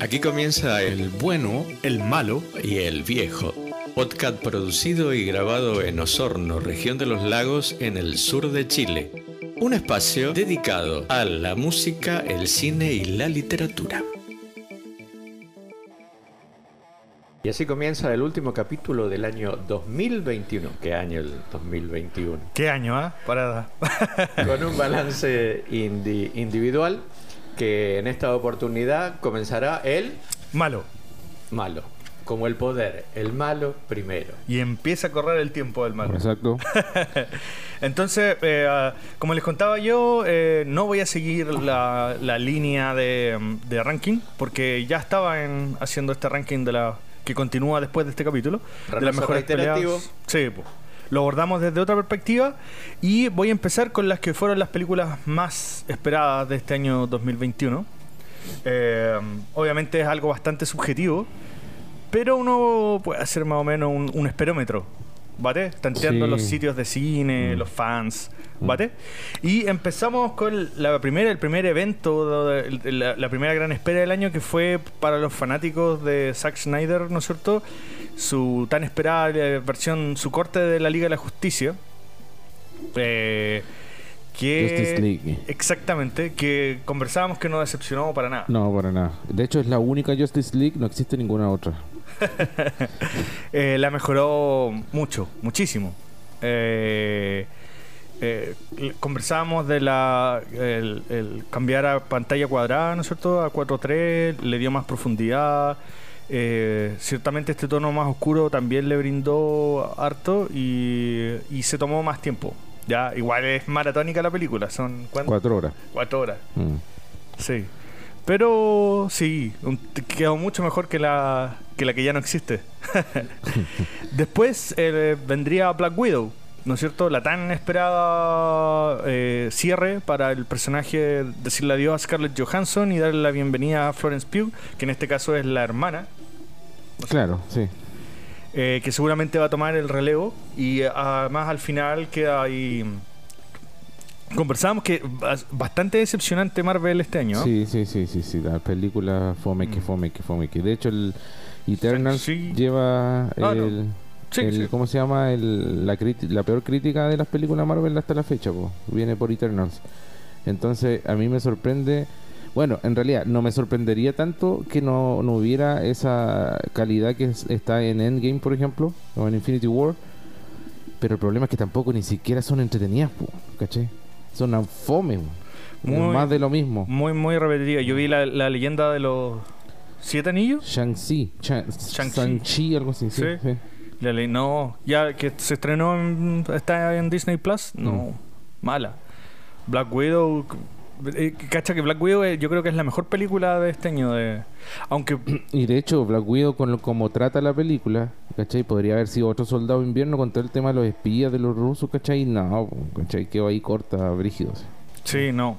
Aquí comienza el bueno, el malo y el viejo. Podcast producido y grabado en Osorno, región de los lagos, en el sur de Chile. Un espacio dedicado a la música, el cine y la literatura. Y así comienza el último capítulo del año 2021. ¿Qué año el 2021? ¿Qué año, ah? Para... Con un balance indi- individual que en esta oportunidad comenzará el Malo. malo. Como el poder, el malo primero. Y empieza a correr el tiempo del malo. Exacto. Entonces, eh, ah, como les contaba yo, eh, no voy a seguir la, la línea de, de ranking, porque ya estaba en, haciendo este ranking de la que continúa después de este capítulo. de las mejores peleas. Sí, pues. Lo abordamos desde otra perspectiva y voy a empezar con las que fueron las películas más esperadas de este año 2021. Eh, obviamente es algo bastante subjetivo, pero uno puede hacer más o menos un, un esperómetro, ¿vale? Tanteando Sí. los sitios de cine, Mm. los fans, ¿vale? Y empezamos con la primera, el primer evento, la, la primera gran espera del año que fue para los fanáticos de Zack Snyder, ¿no es cierto? Su tan esperada versión, su corte de la Liga de la Justicia. Eh, que Justice League. Exactamente, que conversábamos que no decepcionó para nada. No, para nada. De hecho, es la única Justice League, no existe ninguna otra. Eh, la mejoró mucho, muchísimo. Eh, eh, conversábamos de la el, el cambiar a pantalla cuadrada, ¿no es cierto? A 4.3, le dio más profundidad. Eh, ciertamente este tono más oscuro también le brindó harto y, y se tomó más tiempo. Ya, igual es maratónica la película, son ¿cuánto? Cuatro horas. cuatro horas. Mm. Sí. Pero sí, un- quedó mucho mejor que la que, la que ya no existe. Después eh, vendría Black Widow, ¿no es cierto? La tan esperada eh, cierre para el personaje, decirle adiós a Scarlett Johansson y darle la bienvenida a Florence Pugh, que en este caso es la hermana, Claro, sí. eh, que seguramente va a tomar el relevo y eh, además al final queda ahí... Conversábamos que bas- bastante decepcionante Marvel este año. ¿no? Sí, sí, sí, sí, sí. La película fome que Mm. fome que fome que. De hecho, el Eternals Sí. lleva Ah, no. El, Sí, el- sí. ¿cómo se llama? El, la, la peor crítica de las películas Marvel hasta la fecha, po. viene por Eternals. Entonces, a mí me sorprende, bueno, en realidad no me sorprendería tanto que no, no hubiera esa calidad que es- está en Endgame, por ejemplo, o en Infinity War. Pero el problema es que tampoco ni siquiera son entretenidas, po, ¿cachai? Son a fome, po. Muy- más de lo mismo. Muy, muy repetitiva. Yo vi la, la leyenda de los siete anillos. Shang-Chi, Shang-Chi. Algo así, sí. Sí. sí. La ley, no, ya que se estrenó en, está en Disney Plus. No, Mm. mala. Black Widow. eh, Cacha que Black Widow eh, yo creo que es la mejor película de este año. De, aunque Y de hecho, Black Widow, con lo, como trata la película, ¿cachai? Podría haber sido otro soldado de invierno con todo el tema de los espías de los rusos, ¿cachai? No, ¿cachai? Quedó ahí corta, brígido. sí. sí, no.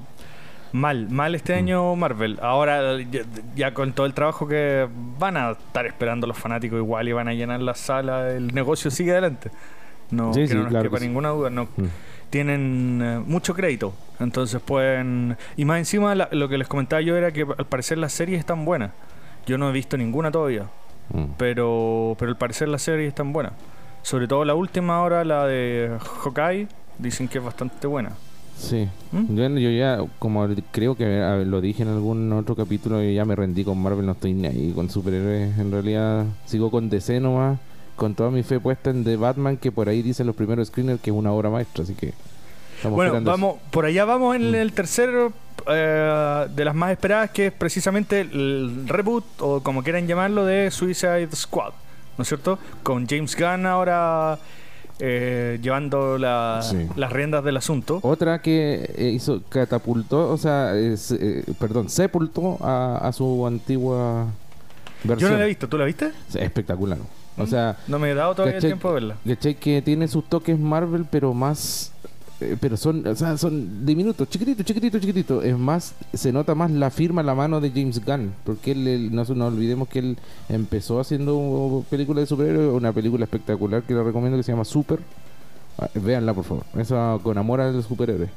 Mal, mal este año Marvel. Ahora, ya, ya con todo el trabajo que van a estar esperando los fanáticos igual y van a llenar la sala, el negocio sigue adelante. No, Sí, que sí, no nos claro que sí. ninguna duda. No, Mm. tienen eh, mucho crédito. Entonces pueden... Y más encima la- lo que les comentaba yo era que al parecer las series están buenas. Yo no he visto ninguna todavía. Mm. Pero, pero al parecer las series están buenas. Sobre todo la última ahora, la de Hawkeye, dicen que es bastante buena. Sí. ¿Mm? Yo, yo ya, como creo que ver, lo dije en algún otro capítulo, yo ya me rendí con Marvel, no estoy ni ahí con superhéroes. En realidad, sigo con DC nomás, con toda mi fe puesta en The Batman, que por ahí dicen los primeros screeners que es una obra maestra, así que. Estamos bueno, eso. vamos, por allá vamos en Mm. el tercero eh, de las más esperadas, que es precisamente el reboot, o como quieran llamarlo, de Suicide Squad. ¿No es cierto? Con James Gunn ahora eh, llevando la- Sí. las riendas del asunto. Otra que eh, hizo, catapultó, o sea, es, eh, perdón, sepultó a, a su antigua Yo versión. no la he visto, ¿tú la viste? Sí, espectacular. O ¿Mm? sea, No me he dado todavía el tiempo de verla. Que tiene sus toques Marvel, pero más eh, pero son, o sea, son diminutos, chiquititos, chiquititos, chiquititos. Es más, se nota más la firma, la mano de James Gunn, porque él, él- no, no olvidemos que él empezó haciendo películas de superhéroes, una película espectacular que le recomiendo que se llama Super. Ah, véanla, por favor. Esa con amor a los superhéroes.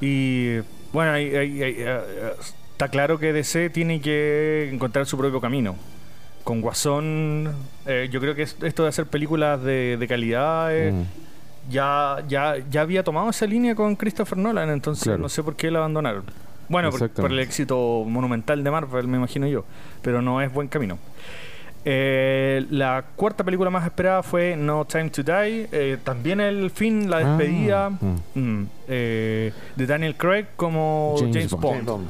Y bueno, ahí- ahí- ahí, eh, eh, está claro que DC tiene que encontrar su propio camino. Con Guasón, eh, yo creo que es- esto de hacer películas de, de calidad eh, Mm. Ya, ya, ya había tomado esa línea con Christopher Nolan, entonces Claro. no sé por qué la abandonaron. Bueno, por, por el éxito monumental de Marvel, me imagino yo, pero no es buen camino. Eh, la cuarta película más esperada fue No Time to Die, eh, también el fin, la Ah, despedida mm. mm, eh, de Daniel Craig como James, James Bond. Bond.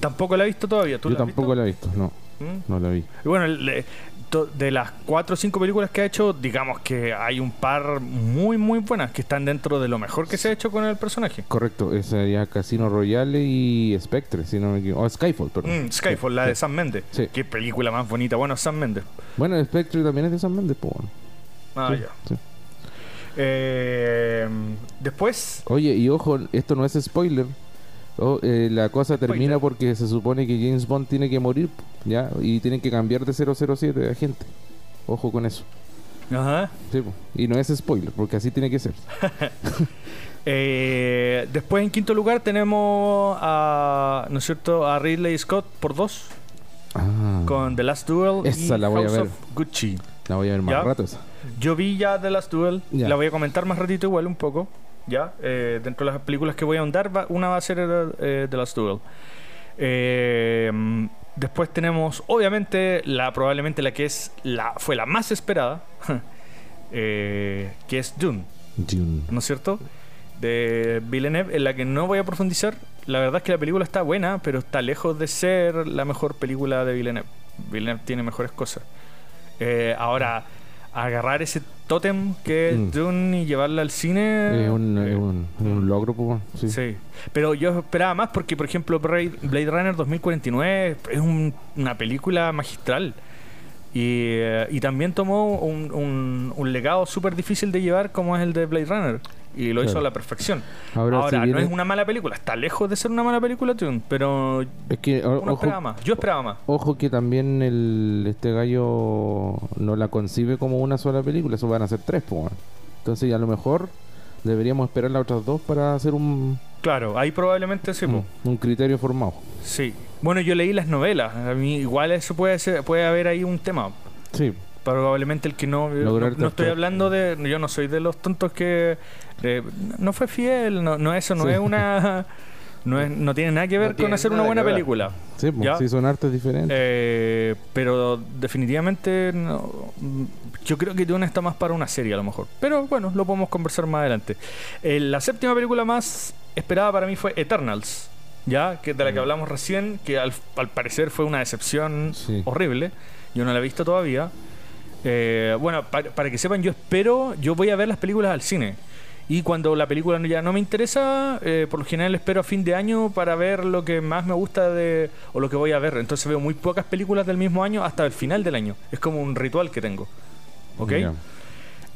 Tampoco la he visto todavía, ¿tú Yo la has tampoco visto? la he visto, no, ¿Mm? no la vi. Y bueno, le- to- de las cuatro o cinco películas que ha hecho, digamos que hay un par muy, muy buenas que están dentro de lo mejor que se ha hecho con el personaje. Correcto, es ya Casino Royale y Spectre, si no me equivoco. Oh, Skyfall, perdón. Mm, Skyfall, la de Sam Mendes. Sí. Qué película más bonita. Bueno, Sam Mendes. Bueno, Spectre también es de San Méndez, pues bueno. Ah, Sí, ya. sí. Eh, después, Oye, y ojo, esto no es spoiler. Oh, eh, la cosa termina porque se supone que James Bond tiene que morir, ¿ya? Y tienen que cambiar de 007 de agente. Ojo con eso. ajá. Sí, y no es spoiler, porque así tiene que ser. Eh, después en quinto lugar tenemos a, ¿no es cierto? A Ridley Scott por dos Ah, con The Last Duel Esa y la voy a House ver. of Gucci. la voy a ver más ¿Ya? rato esa. Yo vi ya The Last Duel, Ya. la voy a comentar más ratito igual un poco, ya. Eh, dentro de las películas que voy a ahondar, va- una va a ser eh, The Last Duel. Eh, después tenemos, obviamente, la probablemente la que es la fue la más esperada, eh, que es Dune, Dune. ¿no es cierto? De Villeneuve, en la que no voy a profundizar. La verdad es que la película está buena, pero está lejos de ser la mejor película de Villeneuve. Villeneuve tiene mejores cosas. Eh, ahora, agarrar ese tótem que es Mm. Dune y llevarla al cine. Es un, eh, logro, pues. Sí. Sí. Pero yo esperaba más porque, por ejemplo, Blade Runner 2049 es un- una película magistral. Y, eh, y también tomó un, un- un legado súper difícil de llevar como es el de Blade Runner. Y lo hizo a la perfección. Ahora, Ahora, si no es una mala película. Está lejos de ser una mala película, Dune, pero Es que, o- uno ojo, esperaba más. Yo esperaba más. ojo que también el, este gallo no la concibe como una sola película, eso van a ser tres, pues. Entonces, a lo mejor deberíamos esperar las otras dos para hacer un, Claro, ahí probablemente sí. un, un criterio formado. Sí. Bueno, yo leí las novelas. A mí igual eso puede ser, puede haber ahí un tema. Sí, probablemente el que no no, Lograr no estoy hablando de yo no soy de los tontos que eh, no fue fiel no, no eso no Sí. es una no es no tiene nada que ver No con hacer una buena película sí, pues, sí son artes diferentes. Eh, pero definitivamente no- yo creo que Dune está más para una serie a lo mejor pero bueno lo podemos conversar más adelante Eh, la séptima película más esperada para mí fue Eternals ya que de la que Mm. hablamos recién que al, al parecer fue una decepción Sí. horrible. Yo no la he visto todavía. Eh, bueno, para, que sepan, yo espero, yo voy a ver las películas al cine. Y cuando la película ya no me interesa, eh, por lo general espero a fin de año para ver lo que más me gusta de o lo que voy a ver. Entonces veo muy pocas películas del mismo año hasta el final del año. Es como un ritual que tengo. ¿Ok?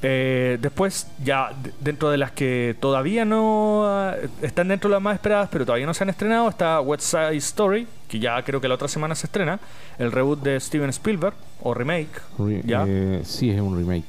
Eh, después, ya dentro de las que todavía no ah, están dentro de las más esperadas, pero todavía no se han estrenado, está West Side Story, que ya creo que la otra semana se estrena, el reboot de Steven Spielberg, o remake. Re- ¿Ya? eh, sí, es un remake.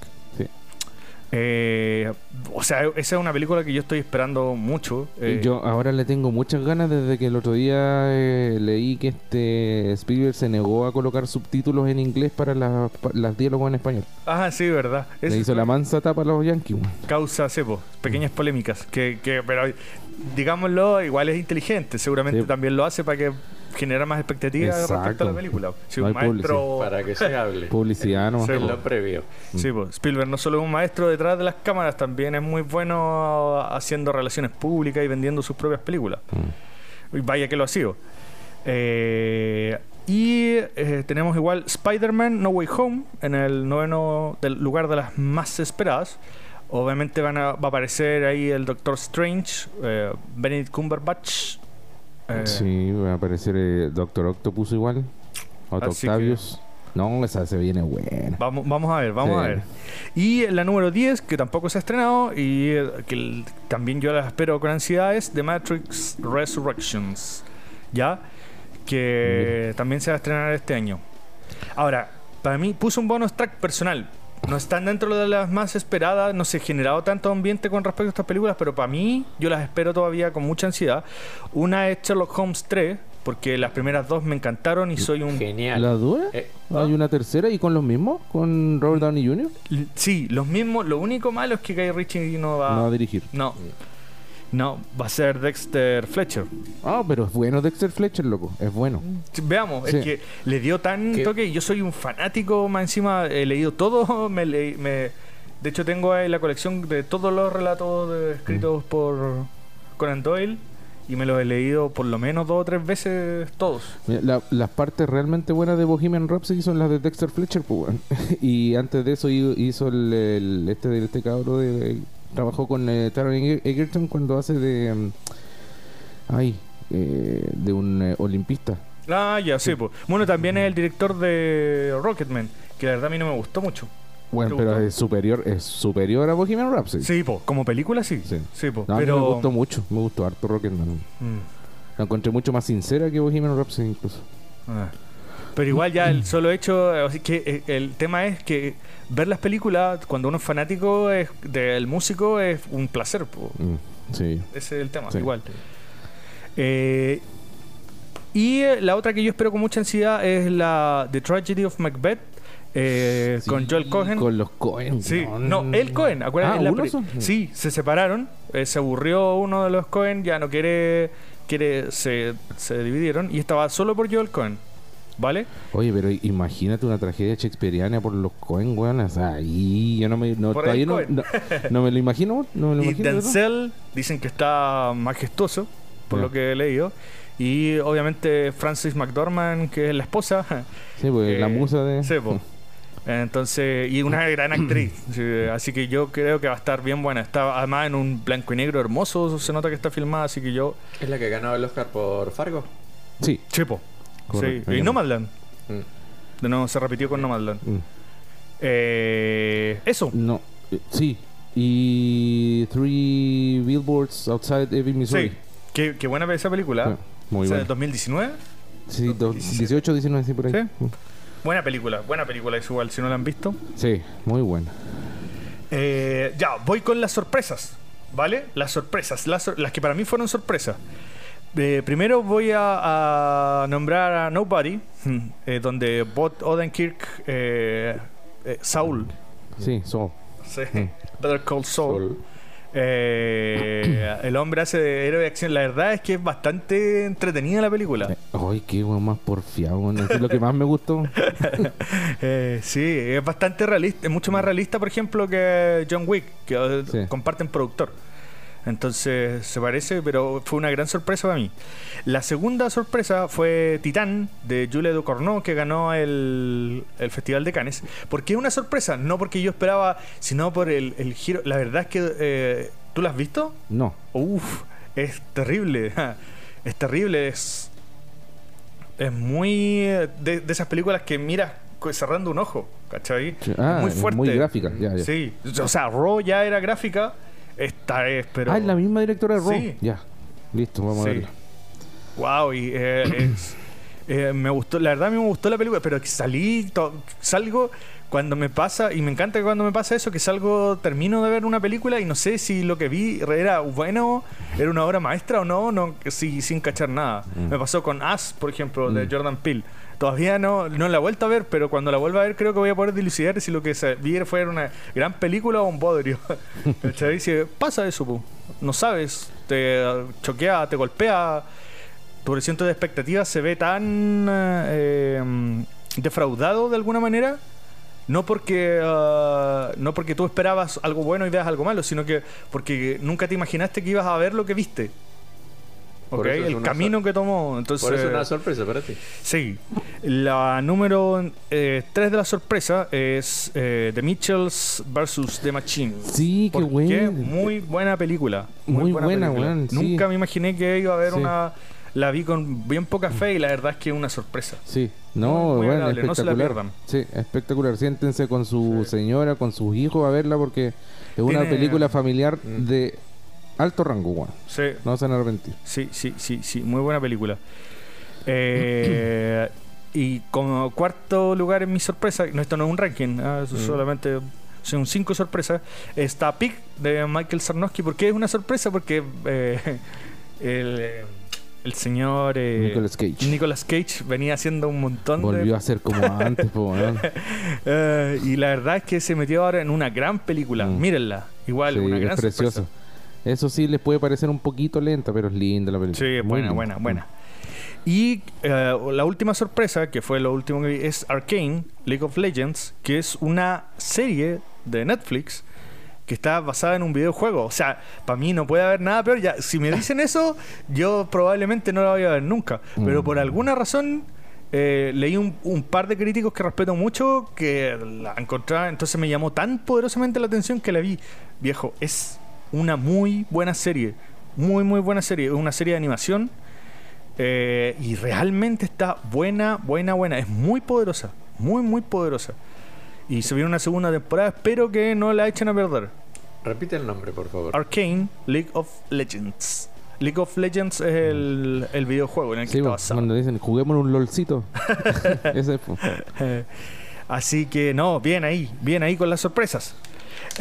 Eh, o sea, esa es una película que yo estoy esperando mucho. eh, Yo ahora le tengo muchas ganas desde que el otro día eh, leí que este Spielberg se negó a colocar subtítulos en inglés para las las diálogos en español. Ah, sí, verdad. Le hizo la mansa tapa a los Yankees. causa cepo, pequeñas polémicas, que, que, pero digámoslo, igual es inteligente, seguramente Sí. también lo hace para que generar más expectativas respecto a la película. Si No un maestro... Para que se hable. Publicidad, ¿no? Sí, lo previo. Sí, pues, Spielberg no solo es un maestro detrás de las cámaras, también es muy bueno haciendo relaciones públicas y vendiendo sus propias películas. Mm. Y vaya que lo ha sido. Eh, y eh, tenemos igual Spider-Man No Way Home en el noveno del lugar de las más esperadas. Obviamente van a- va a aparecer ahí el Doctor Strange, eh, Benedict Cumberbatch. eh, Sí, va a aparecer eh, Doctor Octopus igual. Otto que- Octavius. No, esa se viene buena. Vamos, vamos a ver, vamos Sí. a ver. Y la número 10, que tampoco se ha estrenado y que el- también yo la espero con ansiedad, es The Matrix Resurrections. ¿Ya? Que también se va a estrenar este año. Ahora, para mí puso un bonus track personal. No están dentro de las más esperadas, no se ha generado tanto ambiente con respecto a estas películas, pero para mí yo las espero todavía con mucha ansiedad. Una es Sherlock Holmes 3, porque las primeras dos me encantaron y soy un Genial. ¿La dura? Eh, ¿Hay una tercera y con los mismos? ¿Con Robert Downey Jr.? L- Sí, los mismos. Lo único malo es que Guy Ritchie no va. No va a dirigir. No. No, va a ser Dexter Fletcher. Ah, pero es bueno Dexter Fletcher, loco. Es bueno. Veamos, Sí. es que le dio tan ¿Qué? toque. Yo soy un fanático, más encima he leído todo. Me, leí- me- de hecho, tengo ahí la colección de todos los relatos de- escritos por Conan Doyle y me los he leído por lo menos dos o tres veces todos. Mira, la- las partes realmente buenas de Bohemian Rhapsody son las de Dexter Fletcher, pues. Y antes de eso hi- hizo el, el- este este cabro de, trabajó con eh, Taron Eger- Egerton cuando hace de mm, ay eh, de un eh, olimpista. Ah, ya, sí, pues. Bueno, también es el director de Rocketman, que la verdad a mí no me gustó mucho. Bueno, ¿Te pero gustó? es superior es superior a Bohemian Rhapsody. Sí, pues, como película sí. Sí. Sí, pues. No, a mí pero. me gustó mucho, me gustó harto Rocketman. Mm. La encontré mucho más sincera que Bohemian Rhapsody incluso. Ah. Pero igual ya el solo hecho, eh, así que eh, el tema es que ver las películas cuando uno es fanático es, del músico es un placer, po. Mm, sí. ese es el tema, Sí. igual. Eh, y la otra que yo espero con mucha ansiedad es la The Tragedy of Macbeth eh, con Joel Cohen. Con los Cohen. Sí, no, el Cohen, acuérdate. Ah. Sí, se separaron, eh, se aburrió uno de los Cohen, ya no quiere, quiere se, se dividieron y estaba solo por Joel Cohen, ¿vale? Oye, pero imagínate una tragedia shakespeariana por los Cohen, weón. O sea, ahí yo no me. No, Por todavía el no, Cohen. no, no me lo imagino, no me lo Y imagino. Denzel dicen que está majestuoso, por lo que he leído. Y obviamente Francis McDormand, que es la esposa. Sí, pues la eh, musa de. sí, po. Entonces, y una gran actriz. Sí, así que yo creo que va a estar bien buena. Está además en un blanco y negro hermoso. Se nota que está filmada, así que yo. Es la que ganó el Oscar por Fargo. Sí. Chepo. Correcto. Sí. Y Nomadland. Mm. De nuevo se repitió con Nomadland. Mm. Eh, eso. No, eh, sí. Y Three Billboards Outside Ebbing, Missouri. Sí. Qué, qué buena esa película. Sí, muy O sea, bueno. 2019. Sí, do- 17. 18, 19, sí, por ahí. Sí. Mm. Buena película. Buena película, es igual, si no la han visto. Sí, muy buena. Eh, ya, voy con las sorpresas, ¿vale? Las sorpresas, las, sor- las que para mí fueron sorpresas. Eh, primero voy a, a nombrar a Nobody, eh, donde Bot Odenkirk, eh, eh, Saul, Sí, so. sí, Mm. Better Call Saul, eh, el hombre hace de héroe de acción. La verdad es que es bastante entretenida la película. Ay, qué weón más porfiado, es lo que más me gustó. Eh, sí, es bastante realista, es mucho más realista, por ejemplo, que John Wick, que Sí. comparten productor. Entonces se parece, pero fue una gran sorpresa para mí. La segunda sorpresa fue Titán de Jules Ducournau, que ganó el, el Festival de Cannes. ¿Por qué una sorpresa? No porque yo esperaba, sino por el, el giro. La verdad es que. eh, ¿Tú la has visto? No. Uf, es terrible. Es terrible, es. Es muy. eh, De, de esas películas que miras cerrando un ojo, ¿cachai? Ah, muy fuerte. muy gráfica, ya, ya. Sí, o sea, Raw ya era gráfica. Esta es, pero. Ah, es la misma directora de Raw. Sí. Ya. Listo, vamos a verla. Wow, y eh, es- eh, me gustó, la verdad a mí me gustó la película, pero salí, to- salgo cuando me pasa, y me encanta que cuando me pasa eso, que salgo, termino de ver una película y no sé si lo que vi era bueno, era una obra maestra o no, no sí, sin cachar nada. Mm. Me pasó con Us, por ejemplo, de Mm. Jordan Peele. Todavía no, no la he vuelto a ver, pero cuando la vuelva a ver creo que voy a poder dilucidar si lo que se- vi fue una gran película o un bodrio. Si pasa eso, pu. no sabes, te choquea, te golpea, tu recinto de expectativas se ve tan eh, defraudado de alguna manera. No porque, ah, no porque tú esperabas algo bueno y veas algo malo, sino que porque nunca te imaginaste que ibas a ver lo que viste. Por ¿Ok? eso es El camino que tomó. Entonces, Por eso es una sorpresa para ti. Sí. La número 3 de la sorpresa es eh, The Mitchells vs. The Machine. Sí, qué bueno. Muy buena película. Muy buena, película. weón, sí. Nunca me imaginé que iba a haber Sí. una la vi con bien poca fe y la verdad es que es una sorpresa. Sí, no, Muy- muy bueno, agradable, no se la espectacular. pierdan. sí, espectacular. Siéntense con su Sí. señora, con sus hijos a verla porque es una Tiene- película familiar Mm. de alto rango, weón. Sí, No se van a arrepentir. sí, sí, sí, sí, muy buena película. Eh, y como cuarto lugar en mi sorpresa, no, esto no es un ranking, ah, Mm. solamente son cinco sorpresas, está Pig de Michael Sarnowski. ¿Por qué es una sorpresa? Porque eh, el, el señor eh, Nicolas Cage. Nicolas Cage venía haciendo un montón Volvió de... a ser como antes, po. Eh, y la verdad es que se metió ahora en una gran película. Mm. Mírenla, igual, Sí, una es gran precioso. sorpresa. Eso sí les puede parecer un poquito lenta, pero es linda la película. Sí, Muy buena, linda. buena, buena. Y eh, la última sorpresa, que fue lo último que vi, es Arcane, League of Legends, que es una serie de Netflix que está basada en un videojuego. O sea, para mí no puede haber nada peor. Ya, si me dicen eso, yo probablemente no la voy a ver nunca. Pero Mm. por alguna razón eh, leí un, un par de críticos que respeto mucho que la encontraban. Entonces me llamó tan poderosamente la atención que la vi. Viejo, es una muy buena serie. Muy, muy buena serie. Es una serie de animación. eh, y realmente está buena, buena, buena. Es muy poderosa. Muy, muy poderosa. Y se viene una segunda temporada. Espero que no la echen a perder. Repite el nombre, por favor. Arcane League of Legends. League of Legends es el, el videojuego en el que Sí, está po, basado. cuando dicen juguemos un lolcito. Ese es, po. Así que no, bien ahí, bien ahí con las sorpresas.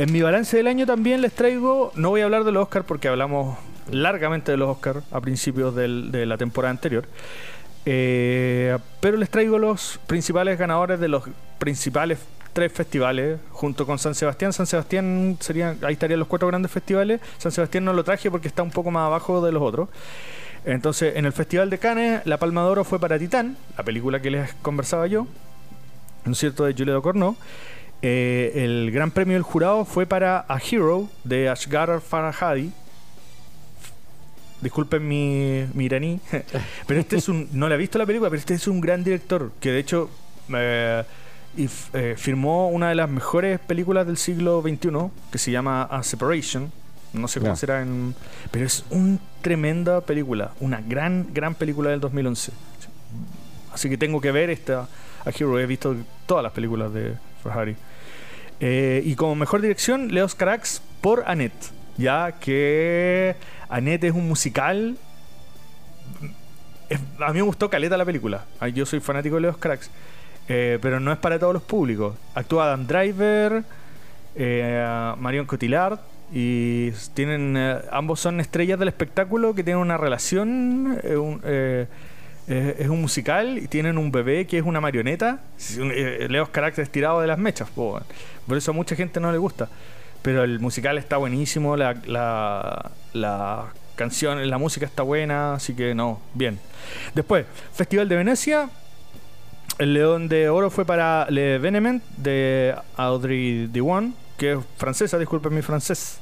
En mi balance del año también les traigo, no voy a hablar de los Oscars porque hablamos largamente de los Oscars a principios de la temporada anterior. Eh, pero les traigo los principales ganadores de los principales tres festivales junto con San Sebastián. San Sebastián sería, ahí estarían los cuatro grandes festivales. San Sebastián no lo traje porque está un poco más abajo de los otros. Entonces, en el Festival de Cannes, la Palma de Oro fue para Titán, la película que les conversaba yo, ¿no es cierto?, de Julia Ducournau. Eh, el gran premio del jurado fue para A Hero de Ashgar Farhadi. Disculpen mi, mi iraní, pero este es un. No le he visto la película, pero este es un gran director que de hecho eh, y eh, firmó una de las mejores películas del siglo XXI que se llama A Separation. No sé cómo será en. Pero es una tremenda película, una gran, gran película del 2011. Así que tengo que ver esta A Hero. He visto todas las películas de Ferrari. Eh, y como mejor dirección, Leos Carax por Annette. Ya que Annette es un musical. A mí me gustó Caleta la película. Yo soy fanático de Leos Carax. Eh, pero no es para todos los públicos. Actúa Adam Driver, eh, Marion Cotillard. Y tienen ambos son estrellas del espectáculo que tienen una relación. Eh, eh, es un musical y tienen un bebé que es una marioneta. Un- eh, Leos Carax estirado de las mechas. po. Por eso a mucha gente no le gusta. Pero el musical está buenísimo, la, la, la canción, la música está buena, así que no, bien. Después, Festival de Venecia. El León de Oro fue para Le Venement de Audrey Diwan, que es francesa, disculpen mi francés.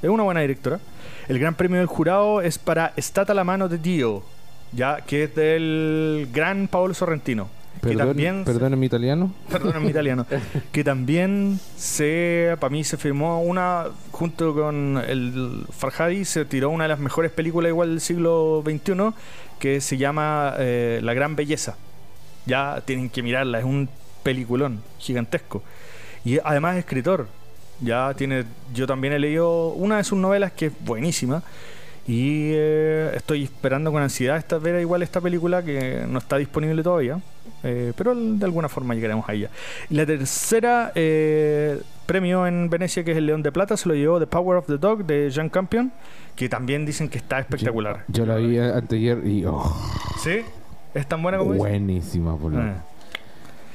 Es una buena directora. El Gran Premio del Jurado es para Estata la mano de Dio, ya que es del gran Paolo Sorrentino. que Perdón, también perdón en mi italiano. perdón en mi italiano, que también se, para mí se firmó una, junto con el Farhadi, se tiró una de las mejores películas igual del siglo XXI, que se llama eh, La Gran Belleza. Ya tienen que mirarla, es un peliculón gigantesco. Y además es escritor. Ya tiene, yo también he leído una de sus novelas que es buenísima. Y eh, estoy esperando con ansiedad esta, ver igual esta película que no está disponible todavía. Eh, pero de alguna forma llegaremos a ella. Y la tercera eh, premio en Venecia, que es el León de Plata, se lo llevó The Power of the Dog de Jean Campion, que también dicen que está espectacular. Yo la vi anteayer y oh, ¿Sí? ¿Es tan buena como buenísima, por Ah.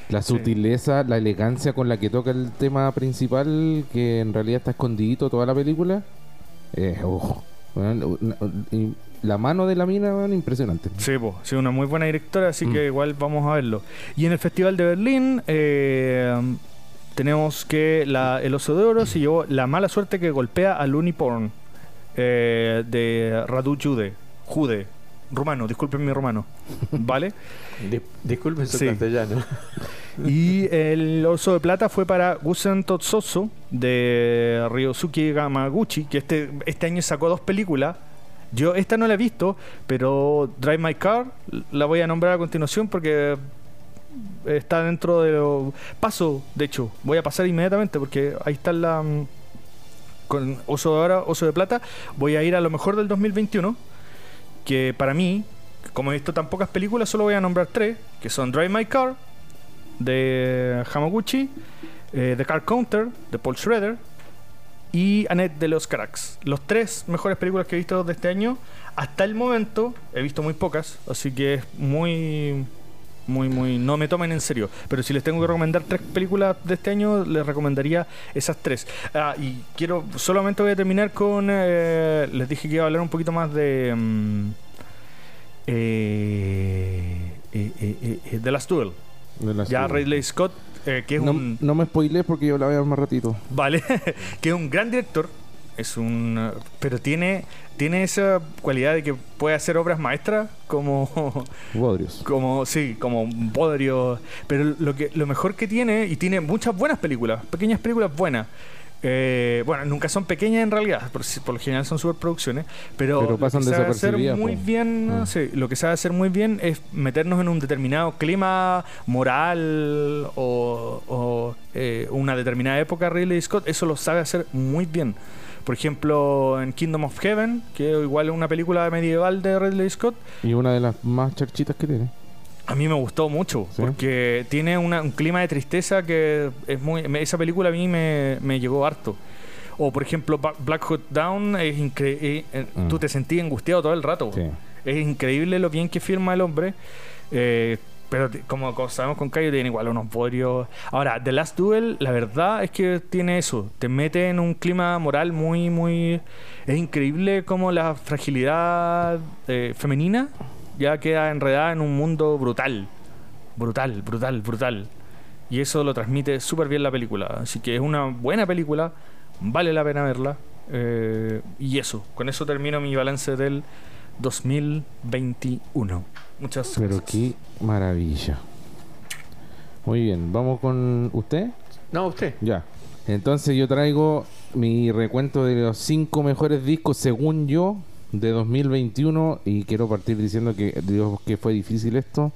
La Sí. sutileza, la elegancia con la que toca el tema principal, que en realidad está escondidito toda la película. Eh, oh, y la mano de la mina, weón, impresionante. Sí, po, sí, una muy buena directora, así Mm. que igual vamos a verlo. Y en el Festival de Berlín eh, tenemos que la- el Oso de Oro se llevó La mala suerte que golpea al Uniporn eh, de Radu Jude, Jude, rumano, disculpen mi rumano, ¿vale? Dis- disculpen su Sí. castellano. Y el Oso de Plata fue para Gusen Totsoso de Ryosuke Gamaguchi, que este, este año sacó dos películas Yo esta no la he visto, pero Drive My Car la voy a nombrar a continuación porque está dentro de. Paso, de hecho, voy a pasar inmediatamente porque ahí está la... mm, Con Oso de Oro, Oso de Plata, voy a ir a lo mejor del 2021, que para mí, como he visto tan pocas películas, solo voy a nombrar tres, que son Drive My Car, de Hamaguchi, eh, The Car Counter, de Paul Schroeder, y Annette de los Cracks. Los tres mejores películas que he visto de este año, hasta el momento, he visto muy pocas, así que es muy, muy, muy. No me tomen en serio. Pero si les tengo que recomendar tres películas de este año, les recomendaría esas tres. Ah, y quiero, solamente voy a terminar con. eh, les dije que iba a hablar un poquito más de. mm, eh, eh, eh, eh, eh, The Last Duel. Ya Ridley Scott, eh, que es no, un. no me spoilees porque yo la voy a ver más ratito. Vale, que es un gran director, es un pero tiene tiene esa cualidad de que puede hacer obras maestras como Bodrios. como sí, como Bodrio, pero lo que lo mejor que tiene y tiene muchas buenas películas, pequeñas películas buenas. Eh, bueno, nunca son pequeñas en realidad, por, lo general son superproducciones, pero, Pero lo que sabe hacer muy bien, Mm. sí, lo que sabe hacer muy bien es meternos en un determinado clima moral o, o, eh, una determinada época Ridley Scott, eso lo sabe hacer muy bien. Por ejemplo, en Kingdom of Heaven, que igual es una película medieval de Ridley Scott, Y una de las más charchitas que tiene. A mí me gustó mucho ¿Sí? porque tiene una- un clima de tristeza que es muy. me- Esa película a mí me, me llegó harto. O por ejemplo, Black Hawk Down, es incre- eh, eh, Mm. tú te sentías angustiado todo el rato. Sí. Es increíble lo bien que firma el hombre. eh, pero como, sabemos con Cayo, tiene igual unos bodrios. Ahora, The Last Duel, la verdad es que tiene eso. Te mete en un clima moral muy, muy. Es increíble como la fragilidad eh, femenina ya queda enredada en un mundo brutal. Brutal, brutal, brutal. Y eso lo transmite súper bien la película. Así que es una buena película. Vale la pena verla. eh, y eso, con eso termino mi balance del 2021. Muchas Pero gracias. qué maravilla. Muy bien, vamos con usted. No, usted. Ya. Entonces yo traigo mi recuento de los cinco mejores discos según yo de 2021 y quiero partir diciendo que Dios que fue difícil esto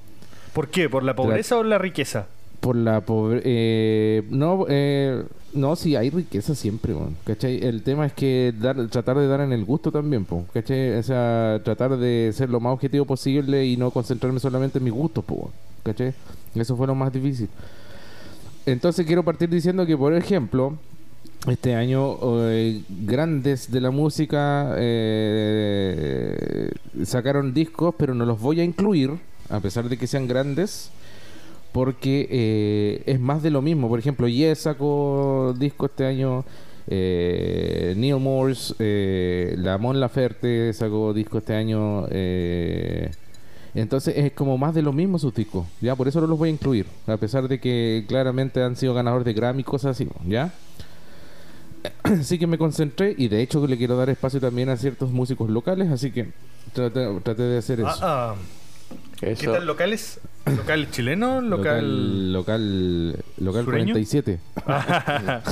¿Por qué? ¿por la pobreza o la riqueza? por la pobre eh, no eh, no sí hay riqueza siempre weón, ¿cachai? el tema es que dar, tratar de dar en el gusto también po, ¿cachai? o sea tratar de ser lo más objetivo posible y no concentrarme solamente en mis gustos po, ¿cachai? eso fue lo más difícil entonces quiero partir diciendo que por ejemplo este año eh, grandes de la música eh, sacaron discos pero no los voy a incluir a pesar de que sean grandes porque eh, es más de lo mismo. Por ejemplo, Yes sacó disco este año, Neil Morse, la Mon Laferte sacó disco este año. entonces es como más de lo mismo sus discos, ya por eso no los voy a incluir, a pesar de que claramente han sido ganadores de Grammy y cosas así, ¿ya? Así que me concentré y de hecho le quiero dar espacio también a ciertos músicos locales, así que traté, traté de hacer eso. Ah, ah. ¿Qué tal locales? ¿Local chileno? ¿Local...? local local ¿Sureño? 47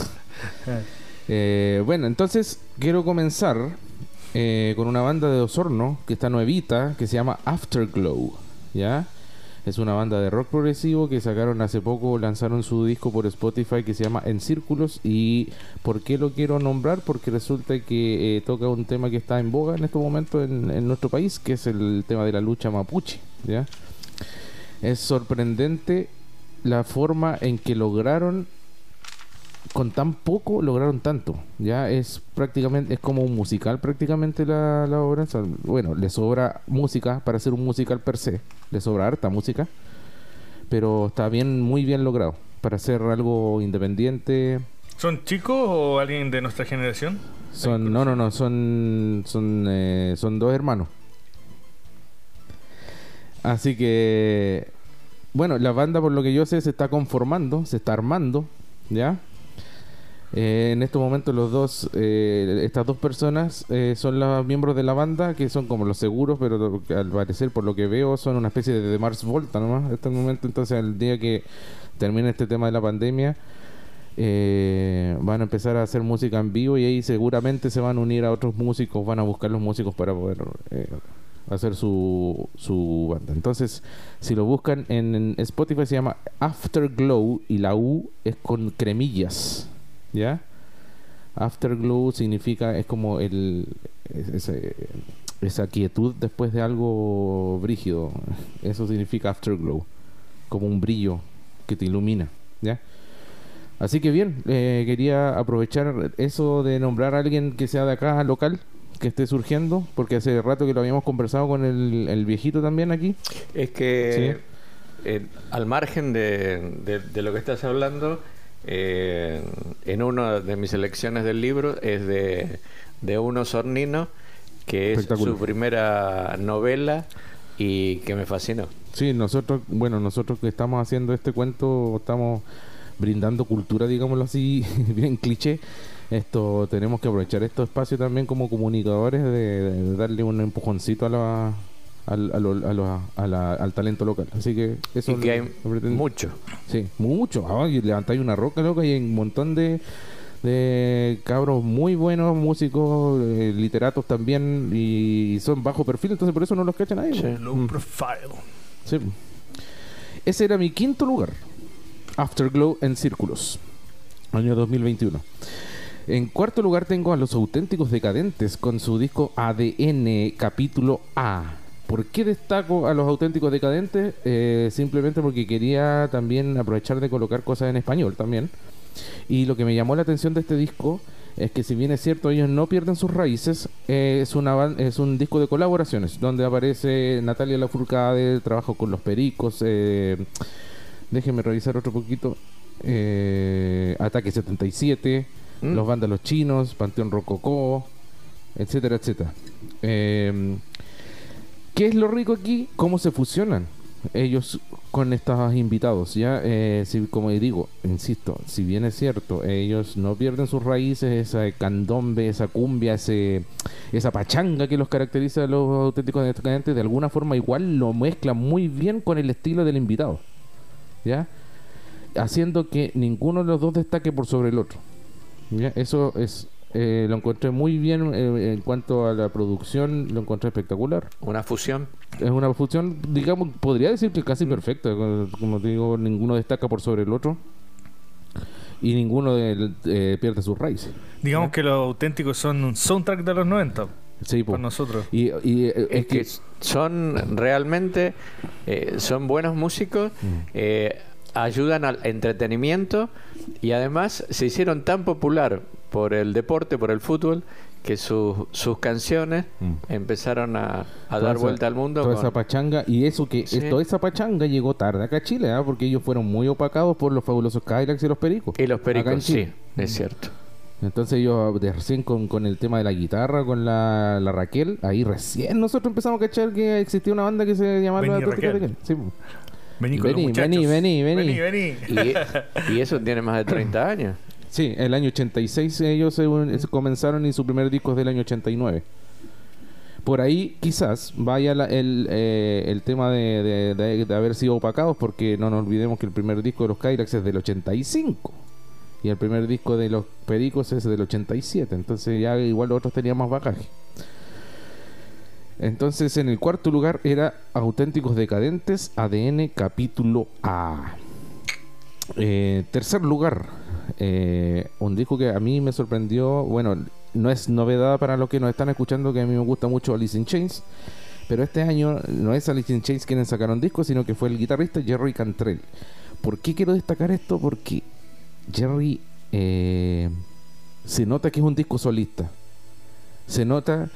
Eh, bueno entonces quiero comenzar eh, con una banda de Osorno que está nuevita que se llama Afterglow ya es una banda de rock progresivo que sacaron hace poco lanzaron su disco por Spotify que se llama En Círculos y ¿por qué lo quiero nombrar? porque resulta que eh, toca un tema que está en boga en este momento en, en nuestro país que es el tema de la lucha mapuche ya es sorprendente la forma en que lograron con tan poco lograron tanto. Ya es prácticamente es como un musical prácticamente la, la obra. O sea, bueno le sobra música para hacer un musical per se le sobra harta música pero está bien muy bien logrado. Para hacer algo independiente. ¿Son chicos o alguien de nuestra generación? son no no no son son eh, son dos hermanos. Así que bueno la banda por lo que yo sé se está conformando se está armando ya Eh, en estos momentos los dos eh, estas dos personas eh, son los miembros de la banda que son como los seguros pero al parecer por lo que veo son una especie de, de Mars Volta nomás hasta el momento entonces al día que termine este tema de la pandemia eh, van a empezar a hacer música en vivo y ahí seguramente se van a unir a otros músicos, van a buscar los músicos para poder eh, hacer su, su banda. Entonces, si lo buscan en, en Spotify se llama Afterglow y la U es con cremillas, ¿ya? Afterglow significa, es como el, ese- esa quietud después de algo brígido. Eso significa afterglow, como un brillo que te ilumina, ¿ya? Así que bien, eh, quería aprovechar eso de nombrar a alguien que sea de acá, local, que esté surgiendo, porque hace rato que lo habíamos conversado con el, el viejito también aquí. Es que eh, al margen de, de- de lo que estás hablando, eh, en una de mis selecciones del libro es de, de Uno Sornino, que es su primera novela y que me fascinó. Sí, nosotros, bueno, nosotros que estamos haciendo este cuento, estamos brindando cultura, digámoslo así, bien cliché. Esto tenemos que aprovechar estos espacios también como comunicadores de, de darle un empujoncito a la, al, a lo- a lo- a la- al talento local. Así que eso y que hay mucho. Sí, mucho. Ah, y levantáis una roca, loca, y hay un montón de, de cabros muy buenos, músicos, eh, literatos también, y son bajo perfil, entonces por eso no los cachan ahí. Sí. Low profile. Sí. Ese era mi quinto lugar. Afterglow en Círculos. Año 2021. En cuarto lugar tengo a los auténticos decadentes con su disco ADN capítulo A. ¿Por qué destaco a los auténticos decadentes? Eh, simplemente porque quería también aprovechar de colocar cosas en español también. Y lo que me llamó la atención de este disco es que si bien es cierto ellos no pierden sus raíces, eh, es, una, es un disco de colaboraciones donde aparece Natalia Lafourcade, trabajo con los Pericos, eh, déjenme revisar otro poquito, eh, Ataque 77, Mm. Los Vándalos Chinos, Panteón Rococó, etcétera, etcétera. ¿Qué es lo rico aquí? ¿Cómo se fusionan ellos con estos invitados? Ya, eh, como digo, insisto, si bien es cierto, ellos no pierden sus raíces, esa candombe, esa cumbia, ese, esa pachanga que los caracteriza a los auténticos decadentes, de alguna forma igual lo mezclan muy bien con el estilo del invitado. ¿Ya? Haciendo que ninguno de los dos destaque por sobre el otro. Eso es eh, lo encontré muy bien eh, en cuanto a la producción, lo encontré espectacular. Una fusión. Es una fusión, digamos, podría decir que casi perfecta. Como te digo, ninguno destaca por sobre el otro. Y ninguno de- eh, pierde sus raíces. Digamos que los auténticos son un soundtrack de los 90 Sí, po. para nosotros. Y, y, eh, Es que son realmente eh, son buenos músicos, eh, ayudan al entretenimiento y además se hicieron tan popular por el deporte, por el fútbol, que sus sus canciones Mm. empezaron a, dar esa- vuelta al mundo. Toda con- esa pachanga. Y eso que Sí. toda esa pachanga llegó tarde acá a Chile, ¿ah? porque ellos fueron muy opacados por los fabulosos Kylax y los Pericos. y los pericos, sí, es cierto. Entonces ellos de recién con, con el tema de la guitarra, con la, la Raquel, ahí recién nosotros empezamos a cachar que existía una banda que se llamaba Vení, Auténticos Raquel. Sí, po. Vení con Vení, los vení, vení, vení. Vení, vení. Y, y eso tiene más de 30 años. Sí, el año 86 ellos se, un- se comenzaron y su primer disco es del año 89. Por ahí quizás vaya la- el, eh, el tema de, de- de- de haber sido opacados porque no nos olvidemos que el primer disco de los Kylax es del 85 y el primer disco de los Pericos es del 87, entonces ya igual los otros tenían más bagaje. Entonces en el cuarto lugar era Auténticos Decadentes ADN capítulo A. Eh, tercer lugar, eh, un disco que a mí me sorprendió, bueno, no es novedad para los que nos están escuchando, que a mí me gusta mucho Alice in Chains, pero este año no es Alice in Chains quienes sacaron disco, sino que fue el guitarrista Jerry Cantrell. ¿Por qué quiero destacar esto? Porque Jerry eh, se nota que es un disco solista. Se nota,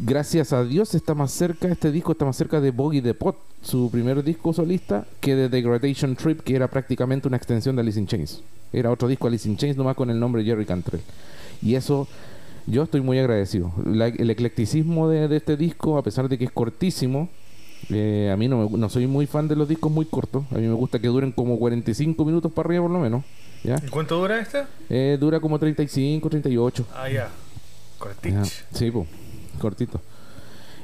gracias a Dios está más cerca, este disco está más cerca de Boggy the Pot, su primer disco solista, que de Degradation Trip, que era prácticamente una extensión de Alice in Chains. Era otro disco Alice in Chains, nomás con el nombre Jerry Cantrell. Y eso, yo estoy muy agradecido. La- el eclecticismo de, de este disco, a pesar de que es cortísimo, eh, a mí no, me- no soy muy fan de los discos muy cortos. A mí me gusta que duren como 45 minutos para arriba por lo menos. ¿ya? ¿Y cuánto dura este? Eh, dura como 35, 38. Ah, ya. Ya, Cortich. Sí, po, cortito.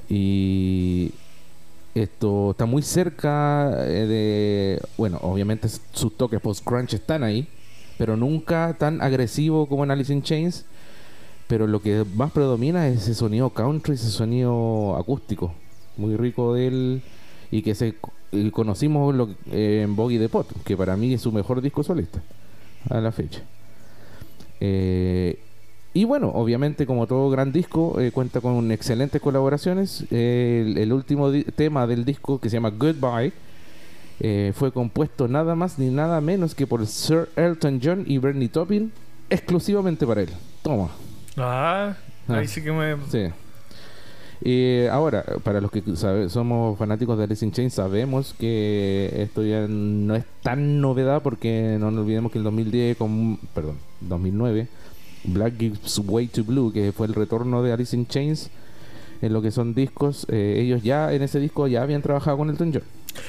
Y esto está muy cerca eh, de. Bueno, obviamente sus toques post-crunch están ahí. pero nunca tan agresivo como en Alice in Chains. Pero lo que más predomina es ese sonido country, ese sonido acústico, muy rico de él y que se conocimos en Boggy the Pot, que para mí es su mejor disco solista a la fecha. Eh, y bueno, obviamente como todo gran disco, eh, cuenta con excelentes colaboraciones. el, el último tema del disco, que se llama Goodbye, eh, fue compuesto nada más ni nada menos que por Sir Elton John y Bernie Taupin, exclusivamente para él. Toma. Ah, Ah. ahí sí que me. Sí. Y ahora, para los que sabe- somos fanáticos de Alice in Chains, sabemos que esto ya no es tan novedad porque no nos olvidemos que el 2010, con, perdón, 2009, Black Gives Way to Blue, que fue el retorno de Alice in Chains en lo que son discos, eh, ellos ya en ese disco ya habían trabajado con Elton John.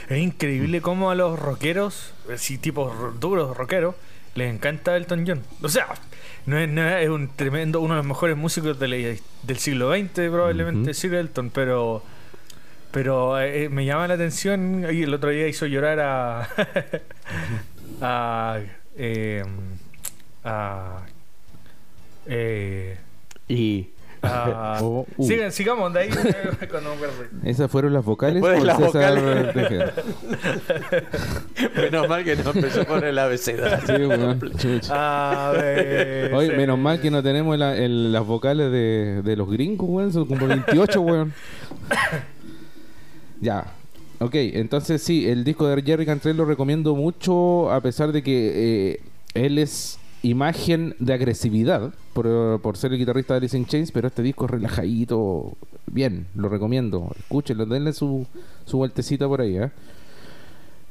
Es increíble cómo a los rockeros, así tipos ro- duros rockeros, les encanta Elton John. O sea, no es, no es- un tremendo, uno de los mejores músicos de la- del siglo XX, probablemente Ujú. Sir Elton, pero pero eh, me llama la atención y el otro día hizo llorar a a eh, a eh, Y a- Oh, uh. Sigan, sigamos de ahí eh. Esas fueron las vocales por las César vocales. Tejeda. menos mal que no empezó con el abecedario. Sí, weón, chucha. A ver, Oye, sí. menos mal que no tenemos la- el- las vocales de, de los gringos, weón. Son como 28, weón. ya. Ok, entonces sí, el disco de Jerry Cantrell lo recomiendo mucho, a pesar de que eh, él es imagen de agresividad por, ser el guitarrista de Alice in Chains, pero este disco es relajadito, bien, lo recomiendo. Escúchenlo, denle su, su vueltecita por ahí, ¿eh?